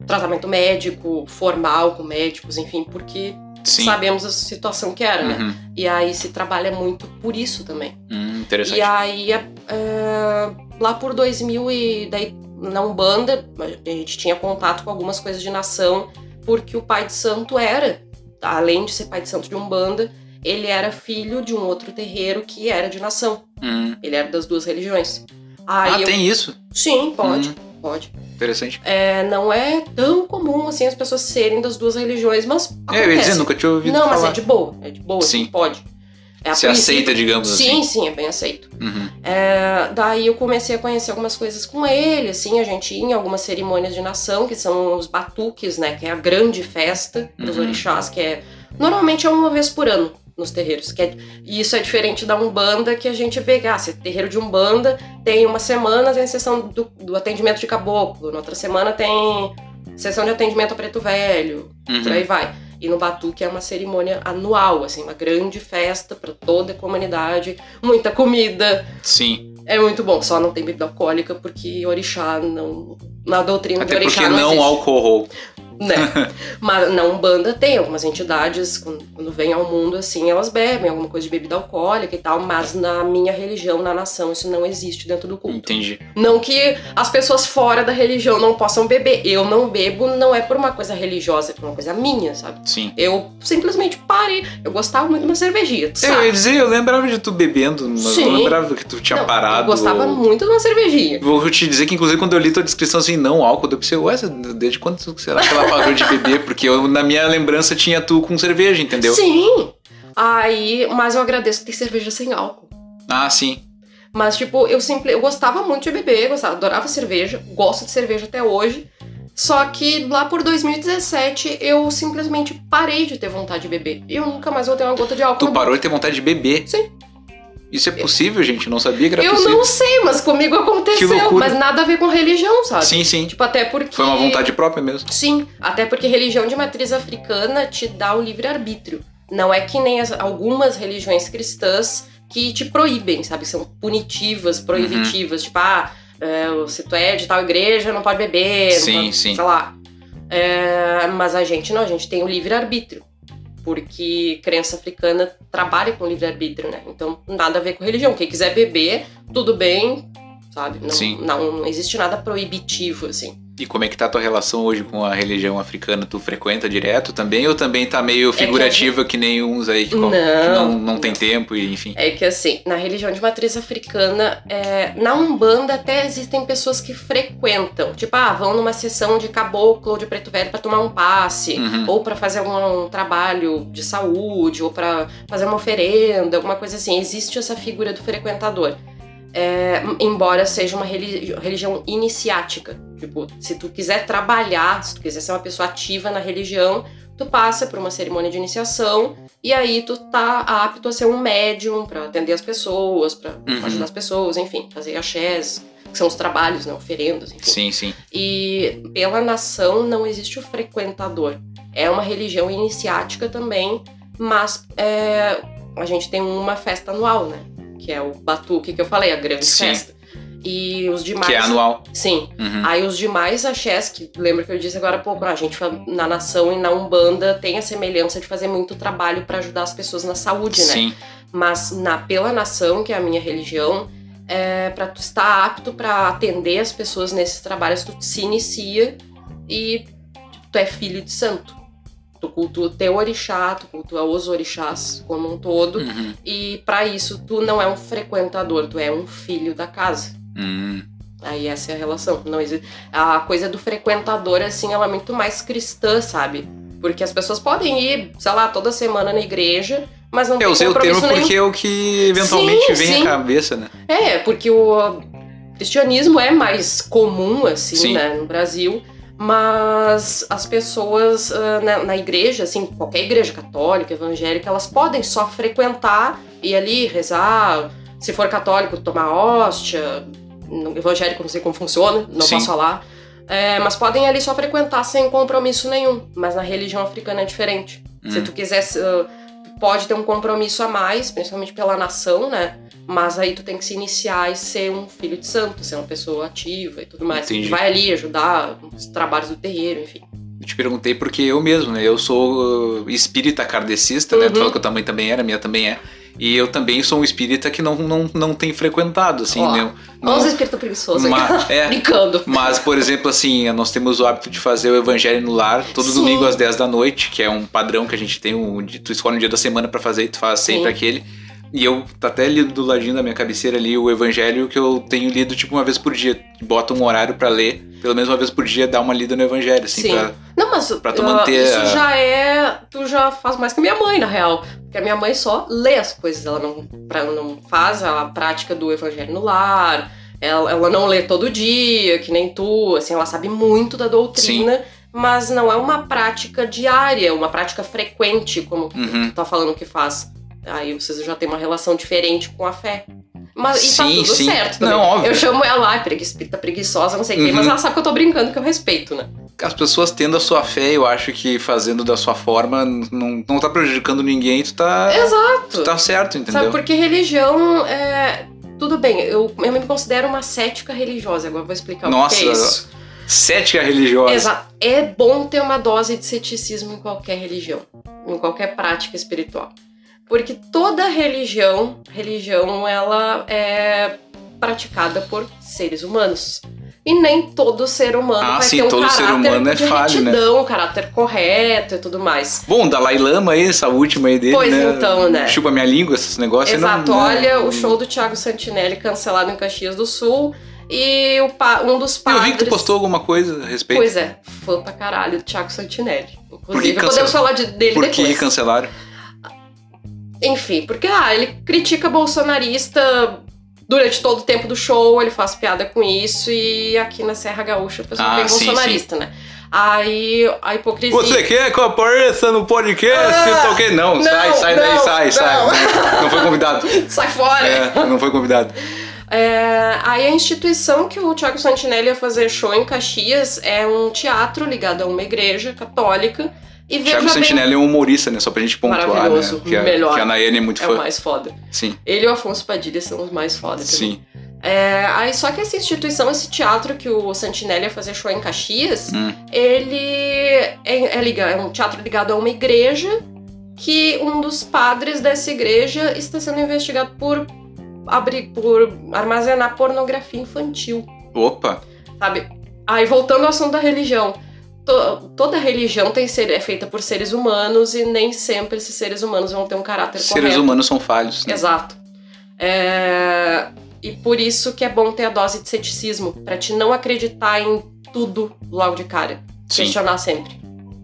tratamento médico, formal com médicos, enfim, porque Sim. sabemos a situação que era, né? Uhum. E aí se trabalha muito por isso também. Hum, interessante. E aí, é, é, lá por 2000 e daí na Umbanda, a gente tinha contato com algumas coisas de nação, porque o pai de santo era, além de ser pai de santo de Umbanda, ele era filho de um outro terreiro que era de nação. Hum. Ele era das duas religiões. Aí Ah, eu- tem isso? Sim, pode, Hum. pode. Interessante. É, não é tão comum assim as pessoas serem das duas religiões, mas É, eu ia acontece. dizer, nunca tinha ouvido Não, mas falar. é de boa, é de boa, Sim. assim, pode. É, Se aceita, digamos Sim, assim. sim, é bem aceito. Uhum. É, daí eu comecei a conhecer algumas coisas com ele, assim, a gente ia em algumas cerimônias de nação, que são os batuques, né, que é a grande festa dos Uhum. orixás, que é, normalmente é uma vez por ano nos terreiros, que é, e isso é diferente da Umbanda, que a gente vê, ah, se terreiro de Umbanda tem uma semana, tem sessão do, do atendimento de caboclo, na outra semana tem sessão de atendimento a preto velho, Uhum. por aí vai. E no Batuque é uma cerimônia anual, assim, uma grande festa para toda a comunidade, muita comida, Sim. é muito bom, só não tem bebida alcoólica porque orixá não. Na doutrina Até de orixá porque não existe. álcool. Né? Mas na Umbanda tem algumas entidades, quando, quando vêm ao mundo assim, elas bebem alguma coisa de bebida alcoólica e tal, mas na minha religião, na nação, isso não existe dentro do culto. Entendi. Não que as pessoas fora da religião não possam beber. Eu não bebo, não é por uma coisa religiosa, é por uma coisa minha, sabe? Sim. Eu simplesmente parei. Eu gostava muito de uma cervejinha, tu Eu ia sabe? dizer, eu lembrava de tu bebendo, mas eu Sim. não lembrava que tu tinha Não, parado. Eu gostava ou- muito de uma cervejinha. Vou te dizer que, inclusive, quando eu li tua descrição assim, não álcool, eu pensei, ué, desde quando será que ela parou de beber? Porque eu, na minha lembrança tinha tu com cerveja, entendeu? Sim. Aí, mas eu agradeço tem cerveja sem álcool. Ah, sim. Mas, tipo, eu sempre. Eu gostava muito de beber, gostava, adorava cerveja, gosto de cerveja até hoje. Só que lá por 2017 eu simplesmente parei de ter vontade de beber. E eu nunca mais voltei uma gota de álcool. Tu na boca. parou de ter vontade de beber? Sim. Isso é possível, gente? Eu não sabia que era Eu possível. não sei, mas comigo aconteceu. Mas nada a ver com religião, sabe? Sim, sim. Tipo, até porque. Foi uma vontade própria mesmo. Sim, até porque religião de matriz africana te dá o livre-arbítrio. Não é que nem as- algumas religiões cristãs que te proíbem, sabe? São punitivas, Uhum. proibitivas. Tipo, ah, é, se tu é de tal igreja, não pode beber. Sim, pode- sim. Sei lá. É, mas a gente não, a gente tem o livre-arbítrio. Porque crença africana trabalha com livre-arbítrio, né? Então, nada a ver com religião. Quem quiser beber, tudo bem, sabe? Não, Sim. não, não existe nada proibitivo, assim. E como é que tá a tua relação hoje com a religião africana? Tu frequenta direto também? Ou também tá meio figurativa que, nem uns aí que, Não. que não, não tem tempo e enfim? É que assim, na religião de matriz africana, é, na Umbanda até existem pessoas que frequentam. Tipo, ah, vão numa sessão de caboclo ou de preto velho pra tomar um passe. Uhum. Ou pra fazer algum trabalho de saúde, ou pra fazer uma oferenda, alguma coisa assim. Existe essa figura do frequentador. É, embora seja uma religi- religião iniciática. Tipo, se tu quiser trabalhar, se tu quiser ser uma pessoa ativa na religião, tu passa por uma cerimônia de iniciação e aí tu tá apto a ser um médium pra atender as pessoas, pra Uhum. ajudar as pessoas, enfim, fazer axés, que são os trabalhos, né, oferendas, enfim. Sim, sim. E pela nação não existe o frequentador. É uma religião iniciática também, mas é, a gente tem uma festa anual, né? Que é o Batuque que eu falei, a grande Sim. festa. E os demais. Que é anual. Sim. Uhum. Aí os demais axés, que lembra que eu disse agora há pouco, a gente na nação e na Umbanda tem a semelhança de fazer muito trabalho pra ajudar as pessoas na saúde, né? Sim. Mas na pela nação, que é a minha religião, é para tu estar apto pra atender as pessoas nesses trabalhos, tu se inicia e tu é filho de santo. Tu cultua o teu orixá, tu cultua os orixás como um todo. Uhum. E pra isso tu não é um frequentador, tu é um filho da casa. Hum. Aí essa é a relação. Não existe. A coisa do frequentador, assim, ela é muito mais cristã, sabe? Porque as pessoas podem ir, sei lá, toda semana na igreja, mas não Eu tem usei o termo nenhum. porque é o que eventualmente Sim, vem sim. à cabeça, né? É, porque o cristianismo é mais comum, assim, Sim. né, no Brasil. Mas as pessoas ah, na, na igreja, assim, qualquer igreja católica, evangélica, elas podem só frequentar e ali rezar. Se for católico, tomar hóstia. No evangélico, não sei como funciona, não Sim. posso falar. É, mas podem ali só frequentar sem compromisso nenhum. Mas na religião africana é diferente. Se Hum. tu quiser, ah, pode ter um compromisso a mais, principalmente pela nação, né? Mas aí tu tem que se iniciar e ser um filho de santo, ser uma pessoa ativa e tudo mais. Entendi. Vai ali ajudar os trabalhos do terreiro, enfim. Eu te perguntei porque eu mesmo, né? Eu sou uh, espírita kardecista, né? Tu Uhum. falou que eu também, também era, minha também é. E eu também sou um espírita que não, não, não tem frequentado, assim, Ó, né? Olha os espíritos preguiçosos aí. Mas, é, Brincando. mas, por exemplo, assim, nós temos o hábito de fazer o evangelho no lar todo Sim. domingo às 10 da noite, que é um padrão que a gente tem, um, tu escolhe um dia da semana pra fazer e tu faz sempre Sim. aquele. E eu até ali do ladinho da minha cabeceira ali o evangelho que eu tenho lido tipo uma vez por dia. Bota um horário pra ler, pelo menos uma vez por dia, dar uma lida no evangelho, assim, Sim. pra... Não, mas Pra tu ah, manter isso a- já é. Tu já faz mais que minha mãe, na real. Porque a minha mãe só lê as coisas. Ela não, pra, não faz a prática do evangelho no lar. Ela, ela não lê todo dia, que nem tu. Assim, ela sabe muito da doutrina. Mas não é uma prática diária, uma prática frequente, como Uhum. tu tá falando que faz. Aí vocês já têm uma relação diferente com a fé. Mas e tá Sim, tudo sim. certo também. Não, óbvio. Eu chamo ela, ai, preguiça, preguiçosa, não sei o quê, Uhum. mas ela sabe que eu tô brincando, que eu respeito, né? As pessoas tendo a sua fé, eu acho que fazendo da sua forma não, não tá prejudicando ninguém, tu tá, Exato. tu tá certo, entendeu? Sabe, porque religião é. Tudo bem, eu, eu me considero uma cética religiosa, agora eu vou explicar o que Nossa, é isso. Cética religiosa. Exato. É bom ter uma dose de ceticismo em qualquer religião, em qualquer prática espiritual. Porque toda religião, religião, ela é praticada por seres humanos. E nem todo ser humano Ah, vai sim, ter um todo ser caráter humano é de falho, né? retidão, um caráter correto e tudo mais. Bom, Dalai Lama aí, essa última aí dele, Pois né? então, né? Chupa minha língua, esses negócios. Exato, não, não- olha o show do Thiago Santinelli cancelado em Caxias do Sul e um dos Eu padres... vi que tu postou alguma coisa a respeito. Pois é, fã pra caralho do Thiago Santinelli. Por Inclusive, que podemos falar de- dele Por depois. que cancelaram? Enfim, porque ah, ele critica bolsonarista durante todo o tempo do show, ele faz piada com isso, e aqui na Serra Gaúcha o pessoal Ah, é bem sim, bolsonarista, né? Aí a hipocrisia. Você quer que eu apareça no podcast? Ah, ok? Não, não, sai, sai daí, não, sai, não. sai. Não, foi convidado. Sai fora! É, não foi convidado. É, aí a instituição que o Thiago Santinelli ia fazer show em Caxias é um teatro ligado a uma igreja católica. E Thiago bem, Santinelli é um humorista, né? Só pra gente pontuar, né? Que a, melhor. que a Nayane é muito é fã. o mais foda. Sim, Ele e o Afonso Padilha são os mais foda sim. É, aí só que essa instituição, esse teatro que o Santinelli ia fazer show em Caxias, Hum. ele é, é, liga- é um teatro ligado a uma igreja que um dos padres dessa igreja está sendo investigado por abrir, por armazenar pornografia infantil, Opa, sabe? Aí voltando ao assunto da religião. To- toda religião tem ser, é feita por seres humanos e nem sempre esses seres humanos vão ter um caráter seres correto. humanos são falhos. Né? Exato. É, E por isso que é bom ter a dose de ceticismo, pra te não acreditar em tudo logo de cara. Sim, Questionar sempre.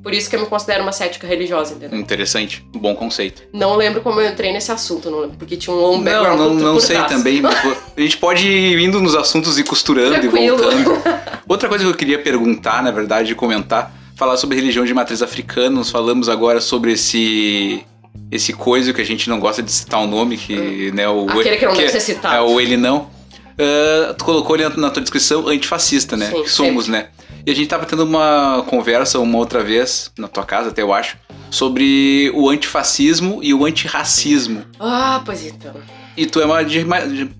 Por isso que eu me considero uma cética religiosa, entendeu? interessante. Bom conceito. Não lembro como eu entrei nesse assunto, não lembro, porque tinha um Não, background não, não por sei trás. também. a gente pode ir indo nos assuntos e costurando Tranquilo. e voltando. Outra coisa que eu queria perguntar, na verdade, comentar, falar sobre religião de matriz africana. Nós falamos agora sobre esse esse coisa que a gente não gosta de citar o nome, que, né, o Aquele que não deve é- ser citado. É o ele não. Ah, tu colocou ali na tua descrição antifascista, né? Sim, somos, né? E a gente tava tendo uma conversa uma outra vez, na tua casa até eu acho, sobre o antifascismo e o antirracismo. Ah, pois então. E tu é uma de,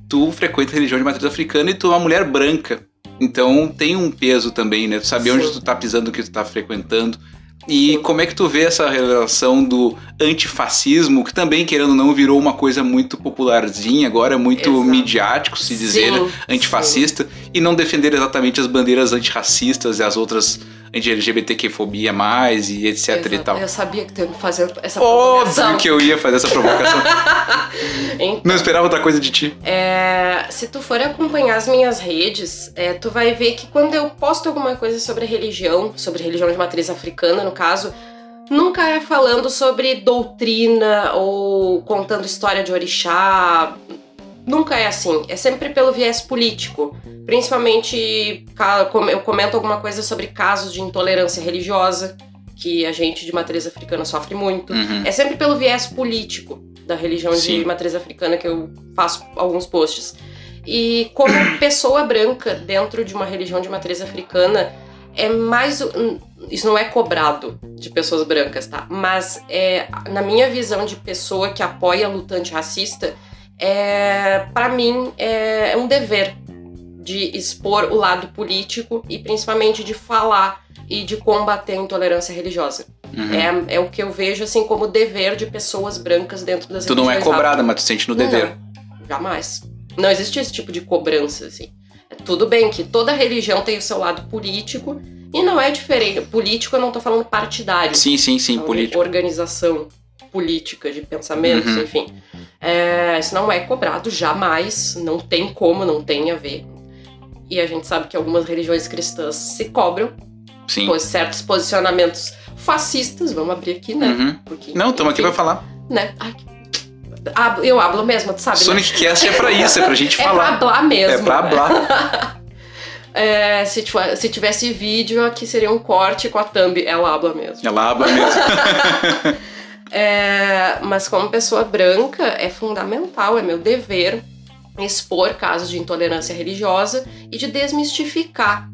tu frequenta a religião de matriz africana e tu é uma mulher branca. Então tem um peso também, né? Tu saber onde Sim. tu tá pisando, o que tu tá frequentando. E como é que tu vê essa relação do antifascismo, que também, querendo ou não, virou uma coisa muito popularzinha, agora muito Exato. midiático se dizer, Sim, né? antifascista, e não defender exatamente as bandeiras antirracistas e as outras anti-LGBTQ-fobia mais e etc e Exato. tal. Eu sabia que tu ia fazer essa Óbvio provocação. que eu ia fazer essa provocação. Então, não esperava outra coisa de ti. É, se tu for acompanhar as minhas redes, é, tu vai ver que quando eu posto alguma coisa sobre religião, sobre religião de matriz africana, no caso, nunca é falando sobre doutrina ou contando história de orixá. Nunca é assim. É sempre pelo viés político. Principalmente, eu comento alguma coisa sobre casos de intolerância religiosa, que a gente de matriz africana sofre muito. Uhum. É sempre pelo viés político da religião Sim. de matriz africana que eu faço alguns posts. E como pessoa branca dentro de uma religião de matriz africana, é mais. Isso não é cobrado de pessoas brancas, tá? Mas é, na minha visão de pessoa que apoia a luta antirracista, é, para mim é, é um dever de expor o lado político e principalmente de falar e de combater a intolerância religiosa. Uhum. É, é o que eu vejo assim como dever de pessoas brancas dentro das Tu não é cobrada, mas tu sente no dever. não, jamais. Não existe esse tipo de cobrança, assim. É tudo bem que toda religião tem o seu lado político e não é diferente. Político eu não tô falando partidário. Sim, sim, sim, Então, político. Organização política de pensamentos, Uhum. enfim. É, isso não é cobrado, jamais. Não tem como, não tem a ver. E a gente sabe que algumas religiões cristãs se cobram Sim. por certos posicionamentos fascistas. Vamos abrir aqui, né? Uhum. Porque, Não, estamos aqui pra falar. Né? Ai, eu hablo mesmo, tu sabe? né? Sonic Cast é pra isso, é pra gente É pra falar. hablar mesmo. É pra né? hablar. É, se, se tivesse vídeo, aqui seria um corte com a thumb. Ela habla mesmo. Ela habla mesmo. É, mas como pessoa branca, é fundamental, é meu dever expor casos de intolerância religiosa e de desmistificar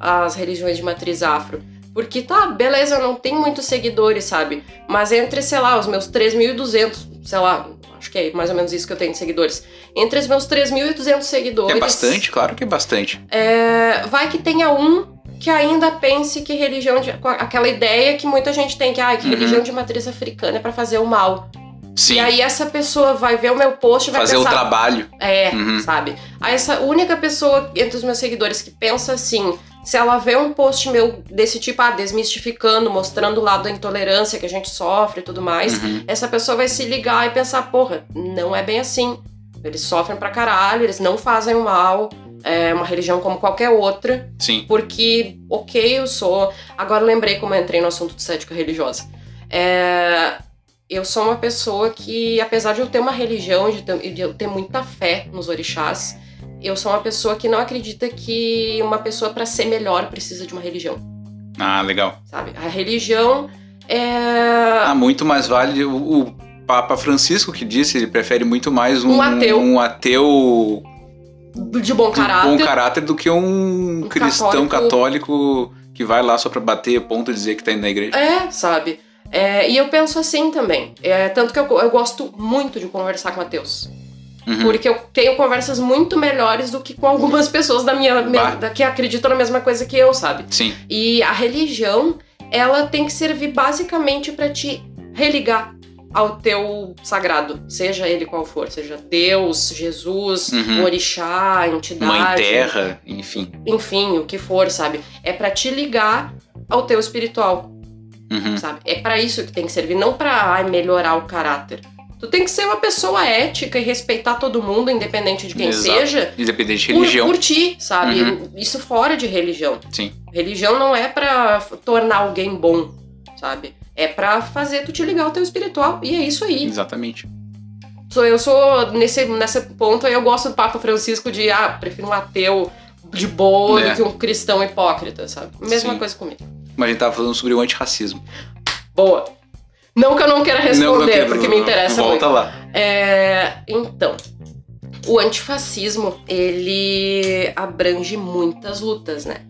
as religiões de matriz afro. Porque tá, beleza, eu não tenho muitos seguidores, sabe? Mas entre, sei lá, os meus 3.200, sei lá, acho que é mais ou menos isso que eu tenho de seguidores. Entre os meus 3.200 seguidores. É bastante, claro que é bastante. É, vai que tenha um que ainda pense que religião de. aquela ideia que muita gente tem que, ah, que Uhum. religião de matriz africana é pra fazer o mal. Sim. E aí essa pessoa vai ver o meu post e vai Fazer o pensar. trabalho. É, Uhum. sabe? Aí essa única pessoa entre os meus seguidores que pensa assim, se ela vê um post meu desse tipo, ah, desmistificando, mostrando o lado da intolerância que a gente sofre e tudo mais, Uhum. essa pessoa vai se ligar e pensar, porra, não é bem assim. Eles sofrem pra caralho, eles não fazem o mal. É uma religião como qualquer outra. Sim. Porque, ok, eu sou. Agora eu lembrei como eu entrei no assunto de cética religiosa. É, Eu sou uma pessoa que, apesar de eu ter uma religião, de ter- de eu ter muita fé nos orixás, eu sou uma pessoa que não acredita que uma pessoa, para ser melhor, precisa de uma religião, Ah, legal. sabe? A religião é. Ah, muito mais vale o, o Papa Francisco que disse, ele prefere muito mais um, Um ateu. um ateu de bom de caráter. bom caráter do que um, Um cristão católico. católico que vai lá só pra bater ponto e dizer que tá indo na igreja. É, sabe? É, e eu penso assim também. É, tanto que eu, eu gosto muito de conversar com ateus. Uhum. Porque eu tenho conversas muito melhores do que com algumas pessoas da minha. Bah. da- que acreditam na mesma coisa que eu, sabe? Sim. E a religião, ela tem que servir basicamente pra te religar ao teu sagrado, seja ele qual for, seja Deus, Jesus, Uhum. um orixá, entidade, Mãe Terra, enfim. enfim, o que for, sabe? É pra te ligar ao teu espiritual, Uhum. sabe? É pra isso que tem que servir, não pra ai, melhorar o caráter. Tu tem que ser uma pessoa ética e respeitar todo mundo, independente de quem Exato. seja, Independente de por, religião. por ti, sabe? Uhum. Isso fora de religião. Sim. Religião não é pra f- tornar alguém bom, sabe? É pra fazer tu te ligar ao teu espiritual. E é isso aí. Exatamente. Sou, eu sou, nesse, nesse ponto, eu gosto do Papa Francisco de, ah, prefiro um ateu de boa É. do que um cristão hipócrita, sabe? Mesma Sim. coisa comigo. Mas a gente tava falando sobre o antirracismo. Boa. Não que eu não queira responder, Não, não quero. porque me interessa Volta muito. lá. É, então, o antifascismo, ele abrange muitas lutas, né?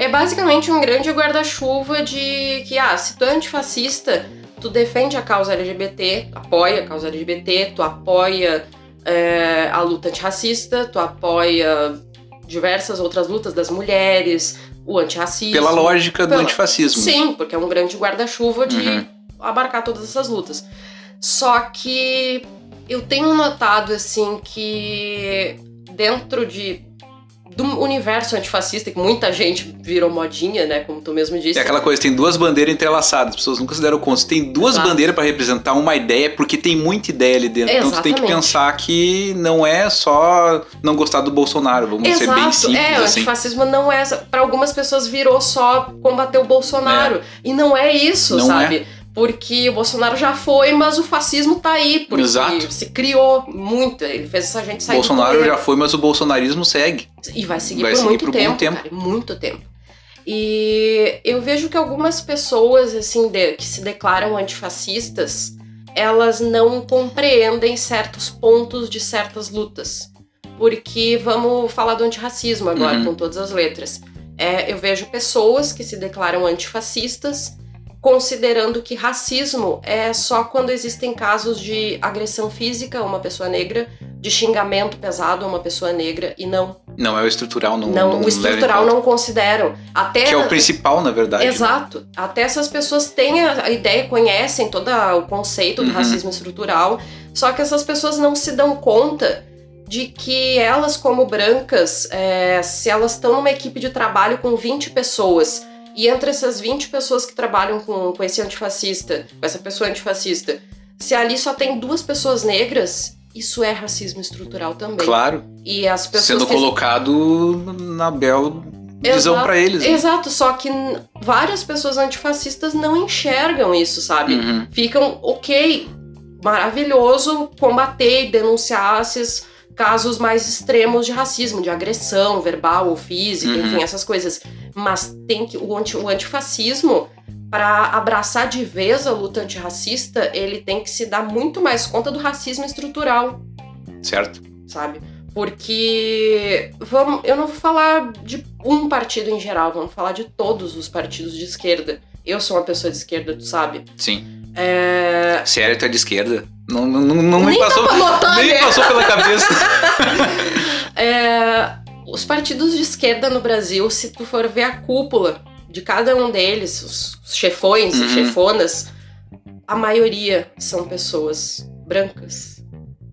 É basicamente um grande guarda-chuva de que, ah, se tu é antifascista, tu defende a causa LGBT, apoia a causa LGBT, tu apoia é, a luta antirracista, tu apoia diversas outras lutas das mulheres, o antirracismo. Pela lógica do Pela- antifascismo. Sim, porque é um grande guarda-chuva de Uhum. abarcar todas essas lutas. Só que eu tenho notado assim que dentro de do universo antifascista, que muita gente virou modinha, né? Como tu mesmo disse. É aquela coisa, tem duas bandeiras entrelaçadas, as pessoas nunca se deram conta. Tem duas Exato. bandeiras pra representar uma ideia, porque tem muita ideia ali dentro. Então tu tem que Exatamente. pensar que não é só não gostar do Bolsonaro, vamos ser bem simples é, o assim. antifascismo não é. Para algumas pessoas virou só combater o Bolsonaro. E não é isso, Não sabe? Porque o Bolsonaro já foi, mas o fascismo tá aí. Porque Exato. se criou muito. Ele fez essa gente sair Bolsonaro já foi, mas o bolsonarismo segue. E vai seguir Vai por seguir muito por tempo, tempo. cara, muito tempo. E eu vejo que algumas pessoas, assim, de- que se declaram antifascistas, elas não compreendem certos pontos de certas lutas. Porque vamos falar do antirracismo agora, Uhum. com todas as letras. É, eu vejo pessoas que se declaram antifascistas considerando que racismo é só quando existem casos de agressão física a uma pessoa negra, de xingamento pesado a uma pessoa negra, e não. Não é o estrutural, não. Não, não o estrutural não consideram. Até. Que é o principal, na verdade. né? Exato. Até essas pessoas têm a a ideia, conhecem todo o conceito do Uhum. racismo estrutural, só que essas pessoas não se dão conta de que elas, como brancas, é, se elas estão numa equipe de trabalho com 20 pessoas, e entre essas 20 pessoas que trabalham com, com esse antifascista, com essa pessoa antifascista, se ali só tem duas pessoas negras, isso é racismo estrutural também. Claro, E as pessoas sendo que colocado na bel visão pra eles. né? Exato, só que várias pessoas antifascistas não enxergam isso, sabe? Uhum. Ficam, ok, maravilhoso combater e denunciar esses casos mais extremos de racismo, de agressão verbal ou física, Uhum. enfim, essas coisas. Mas tem que o, anti, o antifascismo, para abraçar de vez a luta antirracista, ele tem que se dar muito mais conta do racismo estrutural Certo? sabe? Porque vamos, eu não vou falar de um partido em geral, vamos falar de todos os partidos de esquerda. Eu sou uma pessoa de esquerda, tu sabe? Sim. É... Sério, tu é de esquerda? Não, não, não, me passou. pra notar, nem né? passou pela cabeça. é, os partidos de esquerda no Brasil, se tu for ver a cúpula de cada um deles, os chefões e Uhum. chefonas, a maioria são pessoas brancas.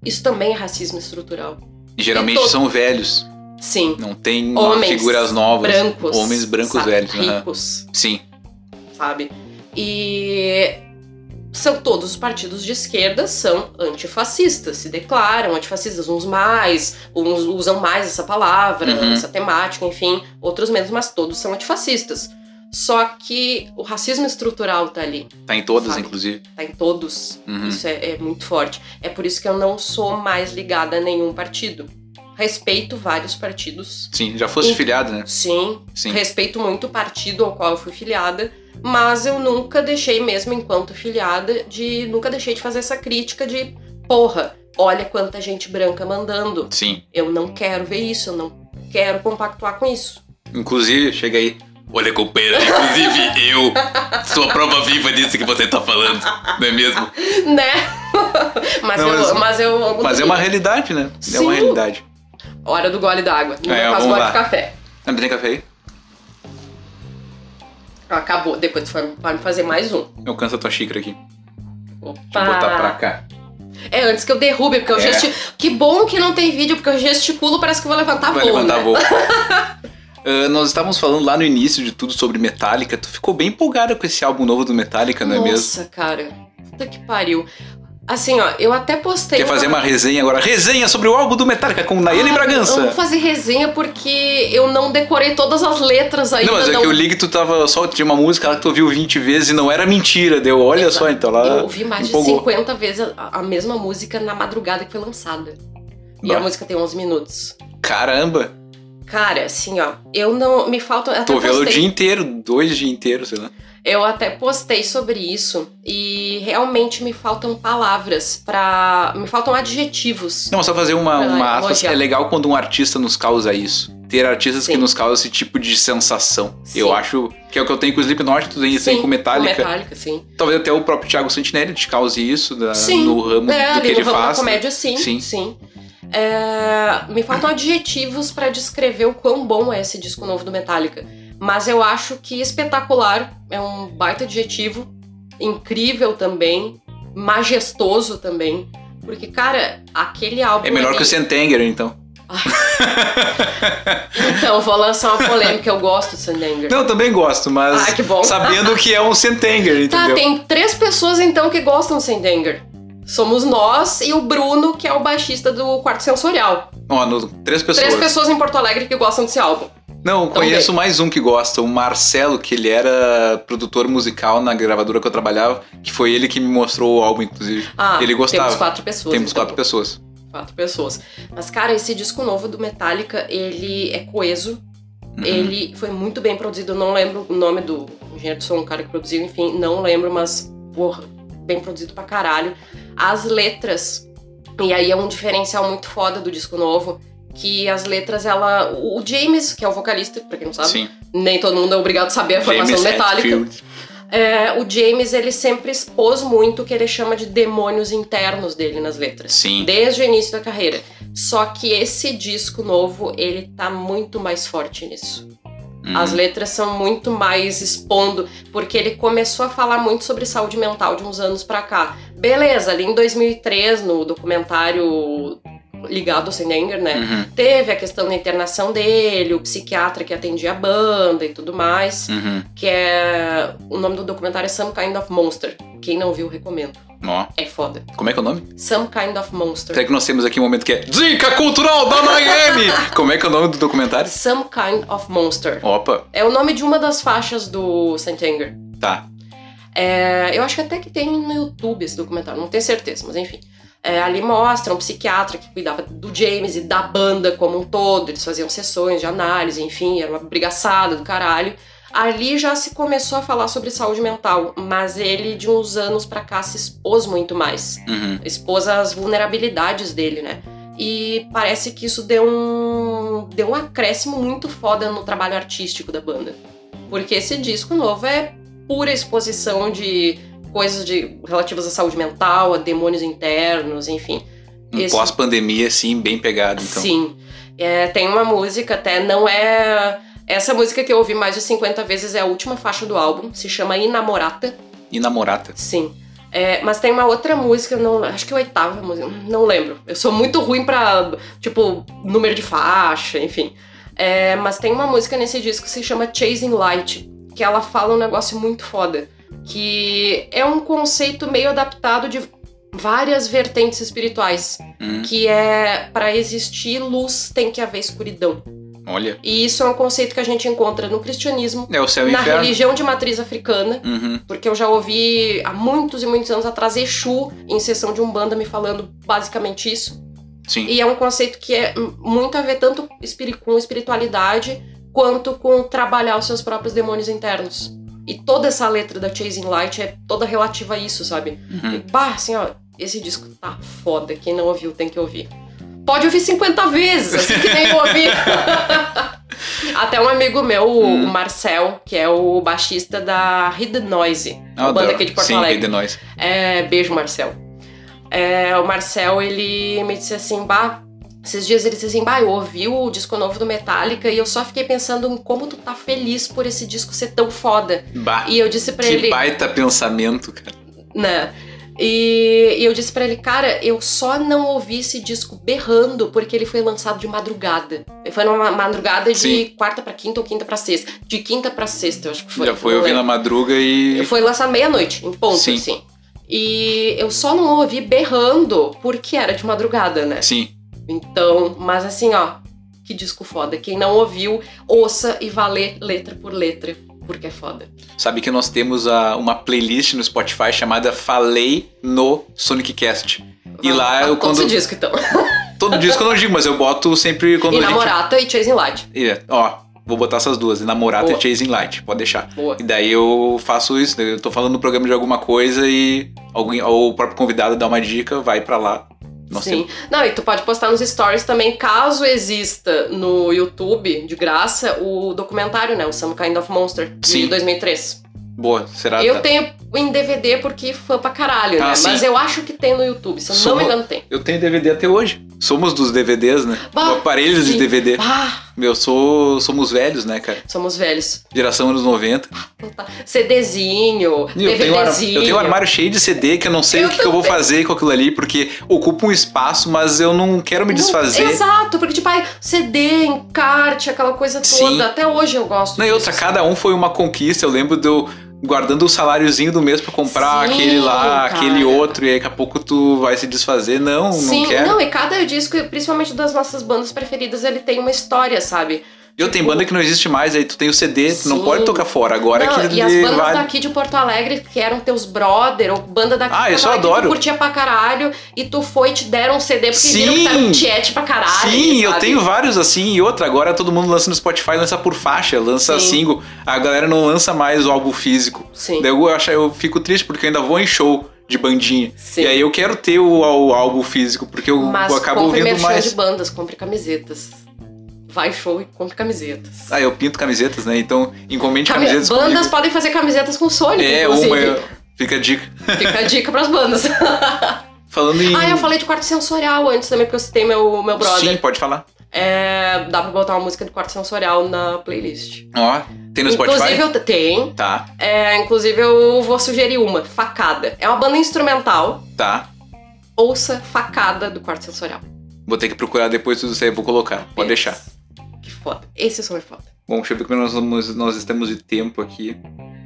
Isso também é racismo estrutural. E geralmente E todo- são velhos. Sim. Não tem Homens figuras novas. brancos. Homens brancos sabe? velhos. Ricos, Sim. sabe? E são todos os partidos de esquerda são antifascistas, se declaram antifascistas, uns mais, uns usam mais essa palavra, Uhum. essa temática, enfim, outros menos, mas todos são antifascistas. Só que o racismo estrutural tá ali, Tá em todas, Sabe? inclusive. tá em todos. Uhum. Isso é, é muito forte. É por isso que eu não sou mais ligada a nenhum partido. Respeito vários partidos. Sim, já fosse E- filiado, né? Sim, Sim. respeito muito o partido ao qual eu fui filiada, mas eu nunca deixei, mesmo enquanto filiada, de nunca deixei de fazer essa crítica de porra, olha quanta gente branca mandando. Sim. Eu não quero ver isso, eu não quero compactuar com isso. Inclusive, chega aí. Olha, companheira, inclusive eu sou a prova viva disso que você tá falando, não é mesmo? Né? mas, Não, eu, mas- mas eu. Mas é uma realidade, né? É Sim. uma realidade. Hora do gole d'água. No É, vamos gole lá. de café. Ah, Tem café aí? Acabou. Depois me fazer mais um. Eu canso a tua xícara aqui. Opa. Deixa eu botar pra cá. É, antes que eu derrube, porque eu É. gesticulo. Que bom que não tem vídeo, porque eu gesticulo, parece que eu vou levantar Vai voo, levantar né? voo. Ah, nós estávamos falando lá no início de tudo sobre Metallica. Tu ficou bem empolgada com esse álbum novo do Metallica, não é mesmo? Nossa, cara. Puta que pariu. Assim, ó, eu até postei. Quer fazer uma resenha agora? Resenha sobre o álbum do Metallica com Nayane Ah, Eu Bragança. vou fazer resenha porque eu não decorei todas as letras ainda. Não, mas é que eu li que tu tava só tinha uma música lá que tu ouviu 20 vezes e não era mentira, deu. Olha Exato. só, então lá. Eu ouvi mais de empolgou. 50 vezes a, a mesma música na madrugada que foi lançada. E Bah. a música tem 11 minutos. Caramba! Cara, assim, ó, eu não. Me falta. Tô vendo o dia inteiro, dois dias inteiros, sei lá. Eu até postei sobre isso e realmente me faltam palavras pra. Me faltam adjetivos. Não, só fazer uma, uma aspas. É legal quando um artista nos causa isso. Ter artistas que Sim. nos causam esse tipo de sensação. Sim. Eu acho que é o que eu tenho com o Slipknot, tu tem isso aí Sim, com Metallica. Metallica, sim. Talvez até o próprio Thiago Santinelli te cause isso da- Sim, no ramo É, do que ele da faz. comédia, sim. Sim. Sim. É, me faltam adjetivos pra descrever o quão bom é esse disco novo do Metallica. Mas eu acho que espetacular é um baita adjetivo, incrível também, majestoso também. Porque, cara, aquele álbum. É melhor ali- que o Sentenger, então. Então, vou lançar uma polêmica, eu gosto do Sandanger. Não, eu também gosto, mas Ah, que bom. sabendo que é um Sentenger, Tá, entendeu? tem três pessoas então que gostam do Sandanger. Somos nós e o Bruno, que é o baixista do Quarto Sensorial. Ó, no- três pessoas. Três pessoas em Porto Alegre que gostam desse álbum. Não, conheço mais um que gosta, o Marcelo, que ele era produtor musical na gravadora que eu trabalhava, que foi ele que me mostrou o álbum, inclusive. Ah, ele gostava. temos quatro pessoas. Temos então. quatro pessoas. Quatro pessoas. Mas, cara, esse disco novo do Metallica, ele é coeso. Uhum. Ele foi muito bem produzido. Eu não lembro o nome do engenheiro de som, o cara que produziu, enfim, não lembro, mas, porra, bem produzido pra caralho. As letras, e aí é um diferencial muito foda do disco novo, que as letras, ela. O James, que é o vocalista, pra quem não sabe, Sim. nem todo mundo é obrigado a saber a formação James Metallica. Hetfield. É, o James, ele sempre expôs muito o que ele chama de demônios internos dele nas letras. Sim. Desde o início da carreira. Só que esse disco novo, ele tá muito mais forte nisso. Hum. As letras são muito mais expondo, porque ele começou a falar muito sobre saúde mental de uns anos pra cá. Beleza, ali em 2003, no documentário ligado ao Sendenger, né? Uhum, Teve a questão da internação dele, o psiquiatra que atendia a banda e tudo mais. uhum. Que é. O nome do documentário é Some Kind of Monster. Quem não viu, recomendo. Ó, É foda. como é que é o nome? Some Kind of Monster. Até que nós temos aqui um momento que é Dica Cultural da Miami! como é que é o nome do documentário? Some Kind of Monster. Opa, É o nome de uma das faixas do Saint Anger. tá. É, eu acho que até que tem no YouTube esse documentário, não tenho certeza, mas enfim. É, ali mostra um psiquiatra que cuidava do James e da banda como um todo, eles faziam sessões de análise, enfim, era uma brigaçada do caralho. Ali já se começou a falar sobre saúde mental, mas ele de uns anos pra cá se expôs muito mais. Uhum. Expôs as vulnerabilidades dele, né? E parece que isso deu um, deu um acréscimo muito foda no trabalho artístico da banda. Porque esse disco novo é pura exposição de coisas de, relativas à saúde mental, a demônios internos, enfim. Um Esse- pós-pandemia, assim, bem pegado, então. Sim. É, tem uma música, até não é. Essa música que eu ouvi mais de 50 vezes é a última faixa do álbum, se chama Inamorata. E namorata. Sim. É, mas tem uma outra música, não, acho que é a oitava música, não lembro. Eu sou muito ruim pra, tipo, número de faixa, enfim. É, mas tem uma música nesse disco que se chama Chasing Light, que ela fala um negócio muito foda. Que é um conceito meio adaptado de várias vertentes espirituais. Hum. Que é, para existir luz, tem que haver escuridão. Olha. E isso é um conceito que a gente encontra no cristianismo, É e na inferno. religião de matriz africana, Uhum. porque eu já ouvi há muitos e muitos anos atrás Exu em sessão de Umbanda me falando basicamente isso. Sim. E é um conceito que é muito a ver tanto com espiritualidade quanto com trabalhar os seus próprios demônios internos. E toda essa letra da Chasing Light é toda relativa a isso, sabe? Uhum. E, bah, assim, ó, esse disco tá foda. Quem não ouviu tem que ouvir. Pode ouvir 50 vezes, assim que nem eu ouvi. Até um amigo meu, o- Hum. o Marcel, que é o baixista da Hidden Noise, uma banda Adoro. aqui de Porto Sim, Alegre. de nós. É, beijo, Marcel. É, o Marcel, ele me disse assim, bah, esses dias ele disse assim, bah, eu ouvi o disco novo do Metallica e eu só fiquei pensando em como tu tá feliz por esse disco ser tão foda. Bah, E eu disse que ele, baita pensamento, cara. né? E, e eu disse pra ele, cara, eu só não ouvi esse disco berrando porque ele foi lançado de madrugada. Foi numa madrugada de Sim. quarta pra quinta ou quinta pra sexta. De quinta pra sexta, eu acho que foi. Já foi ouvir na madruga e. Foi lançado meia-noite, em ponto, Sim. assim. E eu só não ouvi berrando porque era de madrugada, né? Sim. Então, mas assim, ó, que disco foda. Quem não ouviu, ouça e vá ler letra por letra, porque é foda. Sabe que nós temos a- uma playlist no Spotify chamada Falei no Sonic Cast. E lá eu todo quando. esse disco, então. Todo disco eu não digo, mas eu boto sempre quando e a gente. Namorata e Chasing Light. É, ó, vou botar essas duas, Namorata Boa. e Chasing Light, pode deixar. Boa. E daí eu faço isso, eu tô falando no programa de alguma coisa e alguém, ou o próprio convidado dá uma dica, vai pra lá. Nós Sim. Não, e tu pode postar nos stories também, caso exista no YouTube, de graça, o documentário, né? O Some Kind of Monster, de Sim. 2003. Boa, será? Eu tenho em DVD porque fã pra caralho, Ah, né? sim. Mas eu acho que tem no YouTube, se eu não me engano tem. Eu tenho DVD até hoje. Somos dos DVDs, né? Bah, o aparelho de sim. DVD. Ah, Meu, sou. Somos velhos, né, cara? somos velhos. Geração anos 90. Então tá. CDzinho, Eu tenho, um DVDzinho. eu tenho um armário cheio de CD que eu não sei Eu o que, que eu vou fazer com aquilo ali, porque ocupa um espaço, mas eu não quero me desfazer. Exato, porque tipo, ai, CD, encarte, aquela coisa toda. Sim. Até hoje eu gosto Não, e outra, disso. cada um foi uma conquista. Eu lembro de eu guardando o saláriozinho do mês pra comprar Sim, aquele lá, cara. aquele outro, e aí daqui a pouco tu vai se desfazer. Não, Sim, não quero. não, e cada disco, principalmente das nossas bandas preferidas, ele tem uma história, sabe? Eu tenho banda que não existe mais, aí tu tem o CD, tu não pode tocar fora. Agora Não, que e as bandas vale. daqui de Porto Alegre, que eram teus brother, ou banda daqui Ah, de Porto eu Alegre tu curtia pra caralho, e tu foi e te deram um CD porque Sim. viram que era um tiete pra caralho. Sim, eu tenho vários assim, e outra, agora todo mundo lança no Spotify, lança por faixa, lança Sim. single. A galera não lança mais o álbum físico. Sim. Daí eu, acho, eu fico triste porque eu ainda vou em show de bandinha. Sim. E aí eu quero ter o, o álbum físico, porque eu Mas acabo compre ouvindo mais. de bandas, compre camisetas. Vai show e compre camisetas. Ah, eu pinto camisetas, né? Então, encomende Cami- camisetas bandas comigo. podem fazer camisetas com Sonic, É, inclusive. uma. eu- Fica a dica. Fica a dica pras bandas. Falando em. ah, eu falei de quarto sensorial antes também, porque eu citei meu, meu brother. Sim, pode falar. É, dá pra botar uma música de quarto sensorial na playlist. Ó, tem no Inclusive, Spotify? eu tem. Tá, É, inclusive, eu vou sugerir uma, Facada. É uma banda instrumental. tá. Ouça Facada do quarto sensorial. Vou ter que procurar depois tudo isso aí, vou colocar. Pode deixar. Que foda. Esse som é foda. Bom, deixa eu ver como nós, vamos- nós estamos de tempo aqui.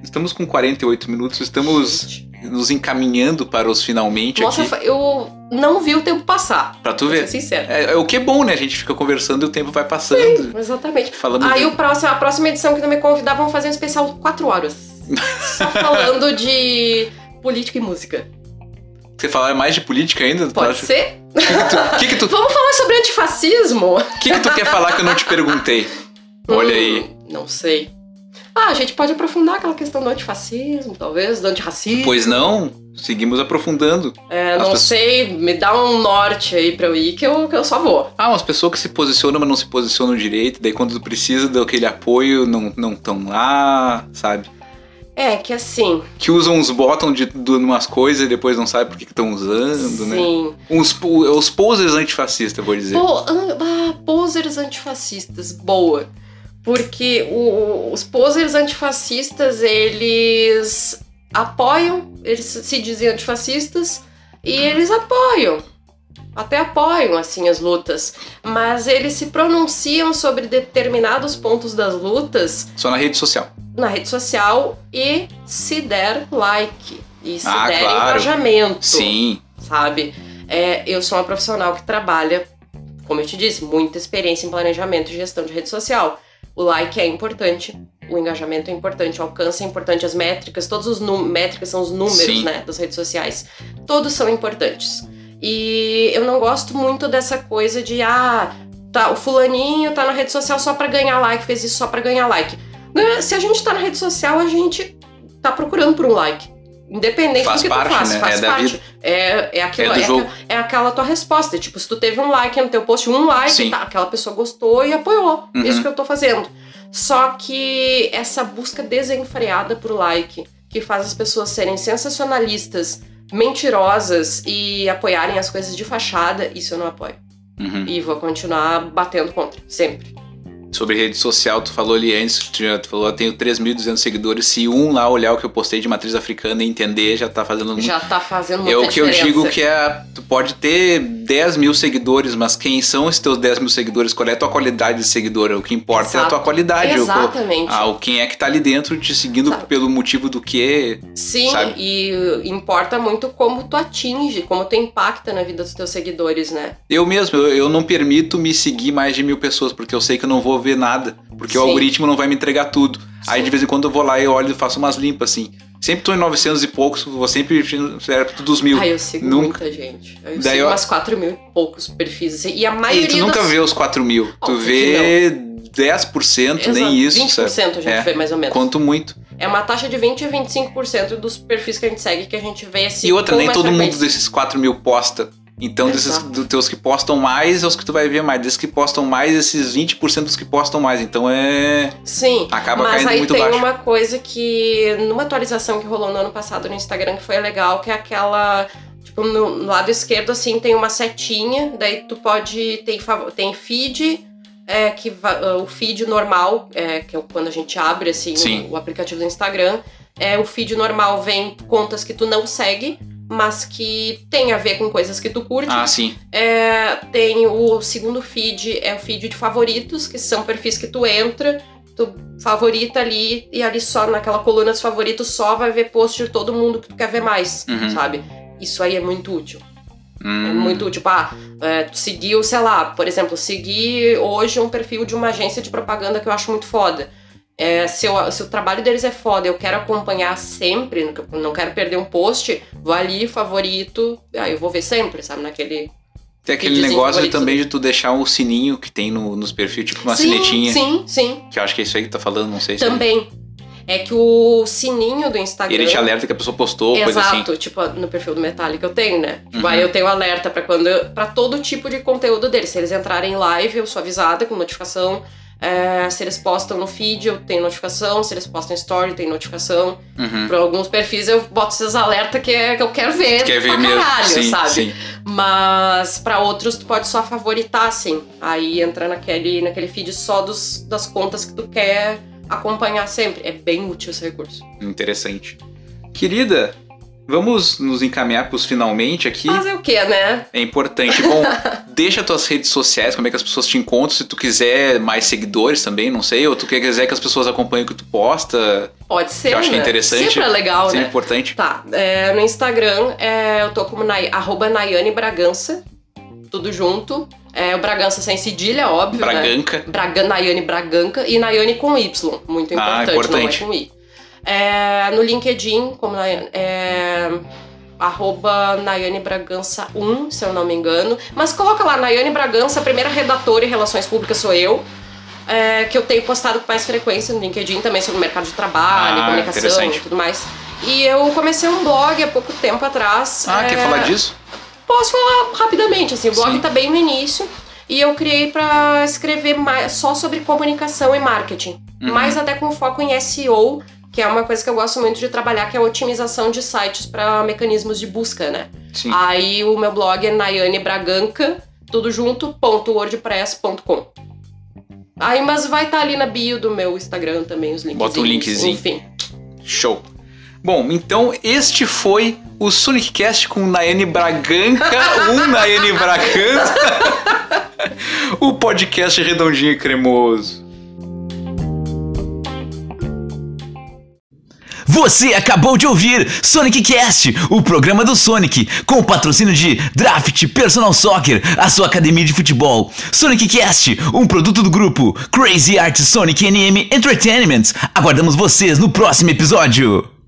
Estamos com 48 minutos, estamos Gente. nos encaminhando para os finalmente Nossa, aqui. eu não vi o tempo passar. Pra tu Vou ser ver. sincero. É, é o que é bom, né? A gente fica conversando e o tempo vai passando. Exatamente. Falamos Aí de- o próximo, a próxima edição que tu me convidar, vamos fazer um especial 4 horas. Só falando de política e música. Você falar mais de política ainda? Pode acha- ser? Que, que tu, que, que tu, Vamos falar sobre antifascismo? o que que tu quer falar que eu não te perguntei? Olha aí. Hum, não sei. Ah, a gente pode aprofundar aquela questão do antifascismo, talvez, do antirracismo. Pois não, seguimos aprofundando. É, não pessoas- sei, me dá um norte aí pra eu ir que eu, que eu só vou. Ah, umas pessoas que se posicionam, mas não se posicionam direito, daí quando precisa daquele apoio, não não estão lá, sabe? É que assim, Que usam uns bottom de, de umas coisas e depois não sabe por que estão usando, né? sim. Po- os posers antifascistas, vou dizer. Po, an- ah, posers antifascistas, boa. Porque o- os posers antifascistas, eles apoiam, eles se dizem antifascistas e eles apoiam. Até apoiam, assim, as lutas. Mas eles se pronunciam sobre determinados pontos das lutas Só na rede social. na rede social e se der like. E se Ah, der claro. engajamento Sim. sabe? É, eu sou uma profissional que trabalha, como eu te disse, muita experiência em planejamento e gestão de rede social. O like é importante, o engajamento é importante, o alcance é importante, as métricas, todos os métricas são os números, Sim. né, das redes sociais. Todos são importantes. E eu não gosto muito dessa coisa de ah, tá, o fulaninho tá na rede social só pra ganhar like, fez isso só pra ganhar like. Né, Se a gente tá na rede social, a gente tá procurando por um like. Independente Faz do que parte, tu faz, né? faz É parte. É, é aquilo, É é, é aquela tua resposta. Tipo, se tu teve um like no teu post, um like, Sim. tá, aquela pessoa gostou e apoiou. Uhum. Isso que eu tô fazendo. Só que essa busca desenfreada por like, que faz as pessoas serem sensacionalistas, mentirosas e apoiarem as coisas de fachada, isso eu não apoio. Uhum. E vou continuar batendo contra, sempre. Sobre rede social, tu falou ali antes, tu, falou, eu tenho 3.200 seguidores. Se um lá olhar o que eu postei de matriz africana e entender, já tá fazendo. Já tá fazendo muita É o que eu diferença. digo que é. Tu pode ter 10 mil seguidores, mas quem são esses teus 10 mil seguidores? Qual é a tua qualidade de seguidor? O que importa é a Exato. tua qualidade. o- Exatamente. Ah, o quem é que tá ali dentro te seguindo Sabe. pelo motivo do que. Sim, sabe? e importa muito como tu atinge, como tu impacta na vida dos teus seguidores, né? Eu mesmo, eu, eu não permito me seguir mais de mil pessoas, porque eu sei que eu não vou ver nada. Porque o Sim. algoritmo não vai me entregar tudo. Aí Sim. de vez em quando eu vou lá e olho e faço umas limpas assim. Sempre tô em 900 e poucos, vou sempre perto dos mil. Ah, eu sigo Nunca. muita gente. Eu Daí sigo eu- umas 4 mil e poucos perfis. assim, E a E maioria tu nunca das... vê os 4 mil. Tu Óbvio vê 10%, nem Exato, isso, 20% sabe? a gente É. vê mais ou menos. Quanto muito. É uma taxa de 20 a 25% dos perfis que a gente segue que a gente vê assim. e outra, nem todo mundo desses 4 mil posta. Então, desses dos teus que postam mais, é os que tu vai ver mais. Desses que postam mais, esses 20% dos que postam mais. Então é. Sim, Acaba mas caindo aí muito tem baixo. uma coisa que, numa atualização que rolou no ano passado no Instagram, que foi legal, que é aquela. Tipo, no, no lado esquerdo, assim, tem uma setinha, daí tu pode. Tem, tem feed, é, que o feed normal, é, que é quando a gente abre assim Sim. o, o aplicativo do Instagram. É, o feed normal vem contas que tu não segue, mas que tem a ver com coisas que tu curte. Ah, sim. É, tem o segundo feed, é o feed de favoritos, que são perfis que tu entra, tu favorita ali, e ali só naquela coluna dos favoritos só vai ver post de todo mundo que tu quer ver mais, Uhum. sabe? Isso aí é muito útil. É Hum, muito útil. Tipo, ah, é, tu seguiu, sei lá, por exemplo, segui hoje um perfil de uma agência de propaganda que eu acho muito foda. É, se, eu- se o trabalho deles é foda, eu quero acompanhar sempre, não- quero perder um post, vou ali, favorito, aí eu vou ver sempre, sabe? Naquele Tem aquele negócio também de tu deixar o sininho que tem no- nos perfis, tipo uma sim, sinetinha. Sim, sim. Que eu acho que é isso aí que tu tá falando, não sei se. Também. É que o sininho do Instagram. Ele te alerta que a pessoa postou, coisa assim. Exato, tipo, no perfil do Metallica eu tenho, né? Tipo, Uhum. aí eu tenho alerta pra quando para todo tipo de conteúdo deles. Se eles entrarem em live, eu sou avisada com notificação. É, se eles postam no feed, eu tenho notificação. Se eles postam em story, tem notificação. Uhum. Pra alguns perfis eu boto esses alertas que, é, que eu quero ver. Quer ver pra mesmo? Caralho, sim, sabe? sim. Mas pra outros tu pode só favoritar, assim. Aí entra naquele, naquele feed só dos, das contas que tu quer acompanhar sempre. É bem útil esse recurso. Interessante. Querida, vamos nos encaminhar pros finalmente aqui. Fazer o quê, né? É importante. Bom, deixa tuas redes sociais, como é que as pessoas te encontram, se tu quiser mais seguidores também, não sei, ou tu quiser que as pessoas acompanhem o que tu posta, Pode ser. que eu acho que é né? interessante. Sempre é legal, sempre né? importante. Tá, é, no Instagram é, eu tô como Nay, arroba Nayane Bragança, tudo junto. É, o Bragança sem cedilha, óbvio, né? Braganca. Braga, Nayane Braganca e Nayane com Y, muito Ah, importante, importante. não é com I. É, no LinkedIn, como é, arroba Nayane Bragança 1, se eu não me engano. Mas coloca lá, Nayane Bragança, a primeira redatora em relações públicas sou eu. é, que eu tenho postado com mais frequência no LinkedIn também sobre o mercado de trabalho, Ah, comunicação e tudo mais. E eu comecei um blog há pouco tempo atrás. Ah, quer é, falar disso? Posso falar rapidamente, assim, o blog Sim. tá bem no início. E eu criei pra escrever mais, só sobre comunicação e marketing. Uhum. Mais até com foco em SEO, que é uma coisa que eu gosto muito de trabalhar, que é a otimização de sites para mecanismos de busca, né? Sim. Aí o meu blog é Nayane Braganca, tudo junto, ponto wordpress.com. Aí, mas vai estar ali na bio do meu Instagram também, os links. Bota um linkzinho. Enfim. Show. Bom, então este foi o Sonic Cast com Nayane Braganca, um Nayane Braganca, o podcast redondinho e cremoso. Você acabou de ouvir Sonic Cast, o programa do Sonic, com o patrocínio de Draft Personal Soccer, a sua academia de futebol. Sonic Cast, um produto do grupo Crazy Art Sonic NM Entertainment. Aguardamos vocês no próximo episódio.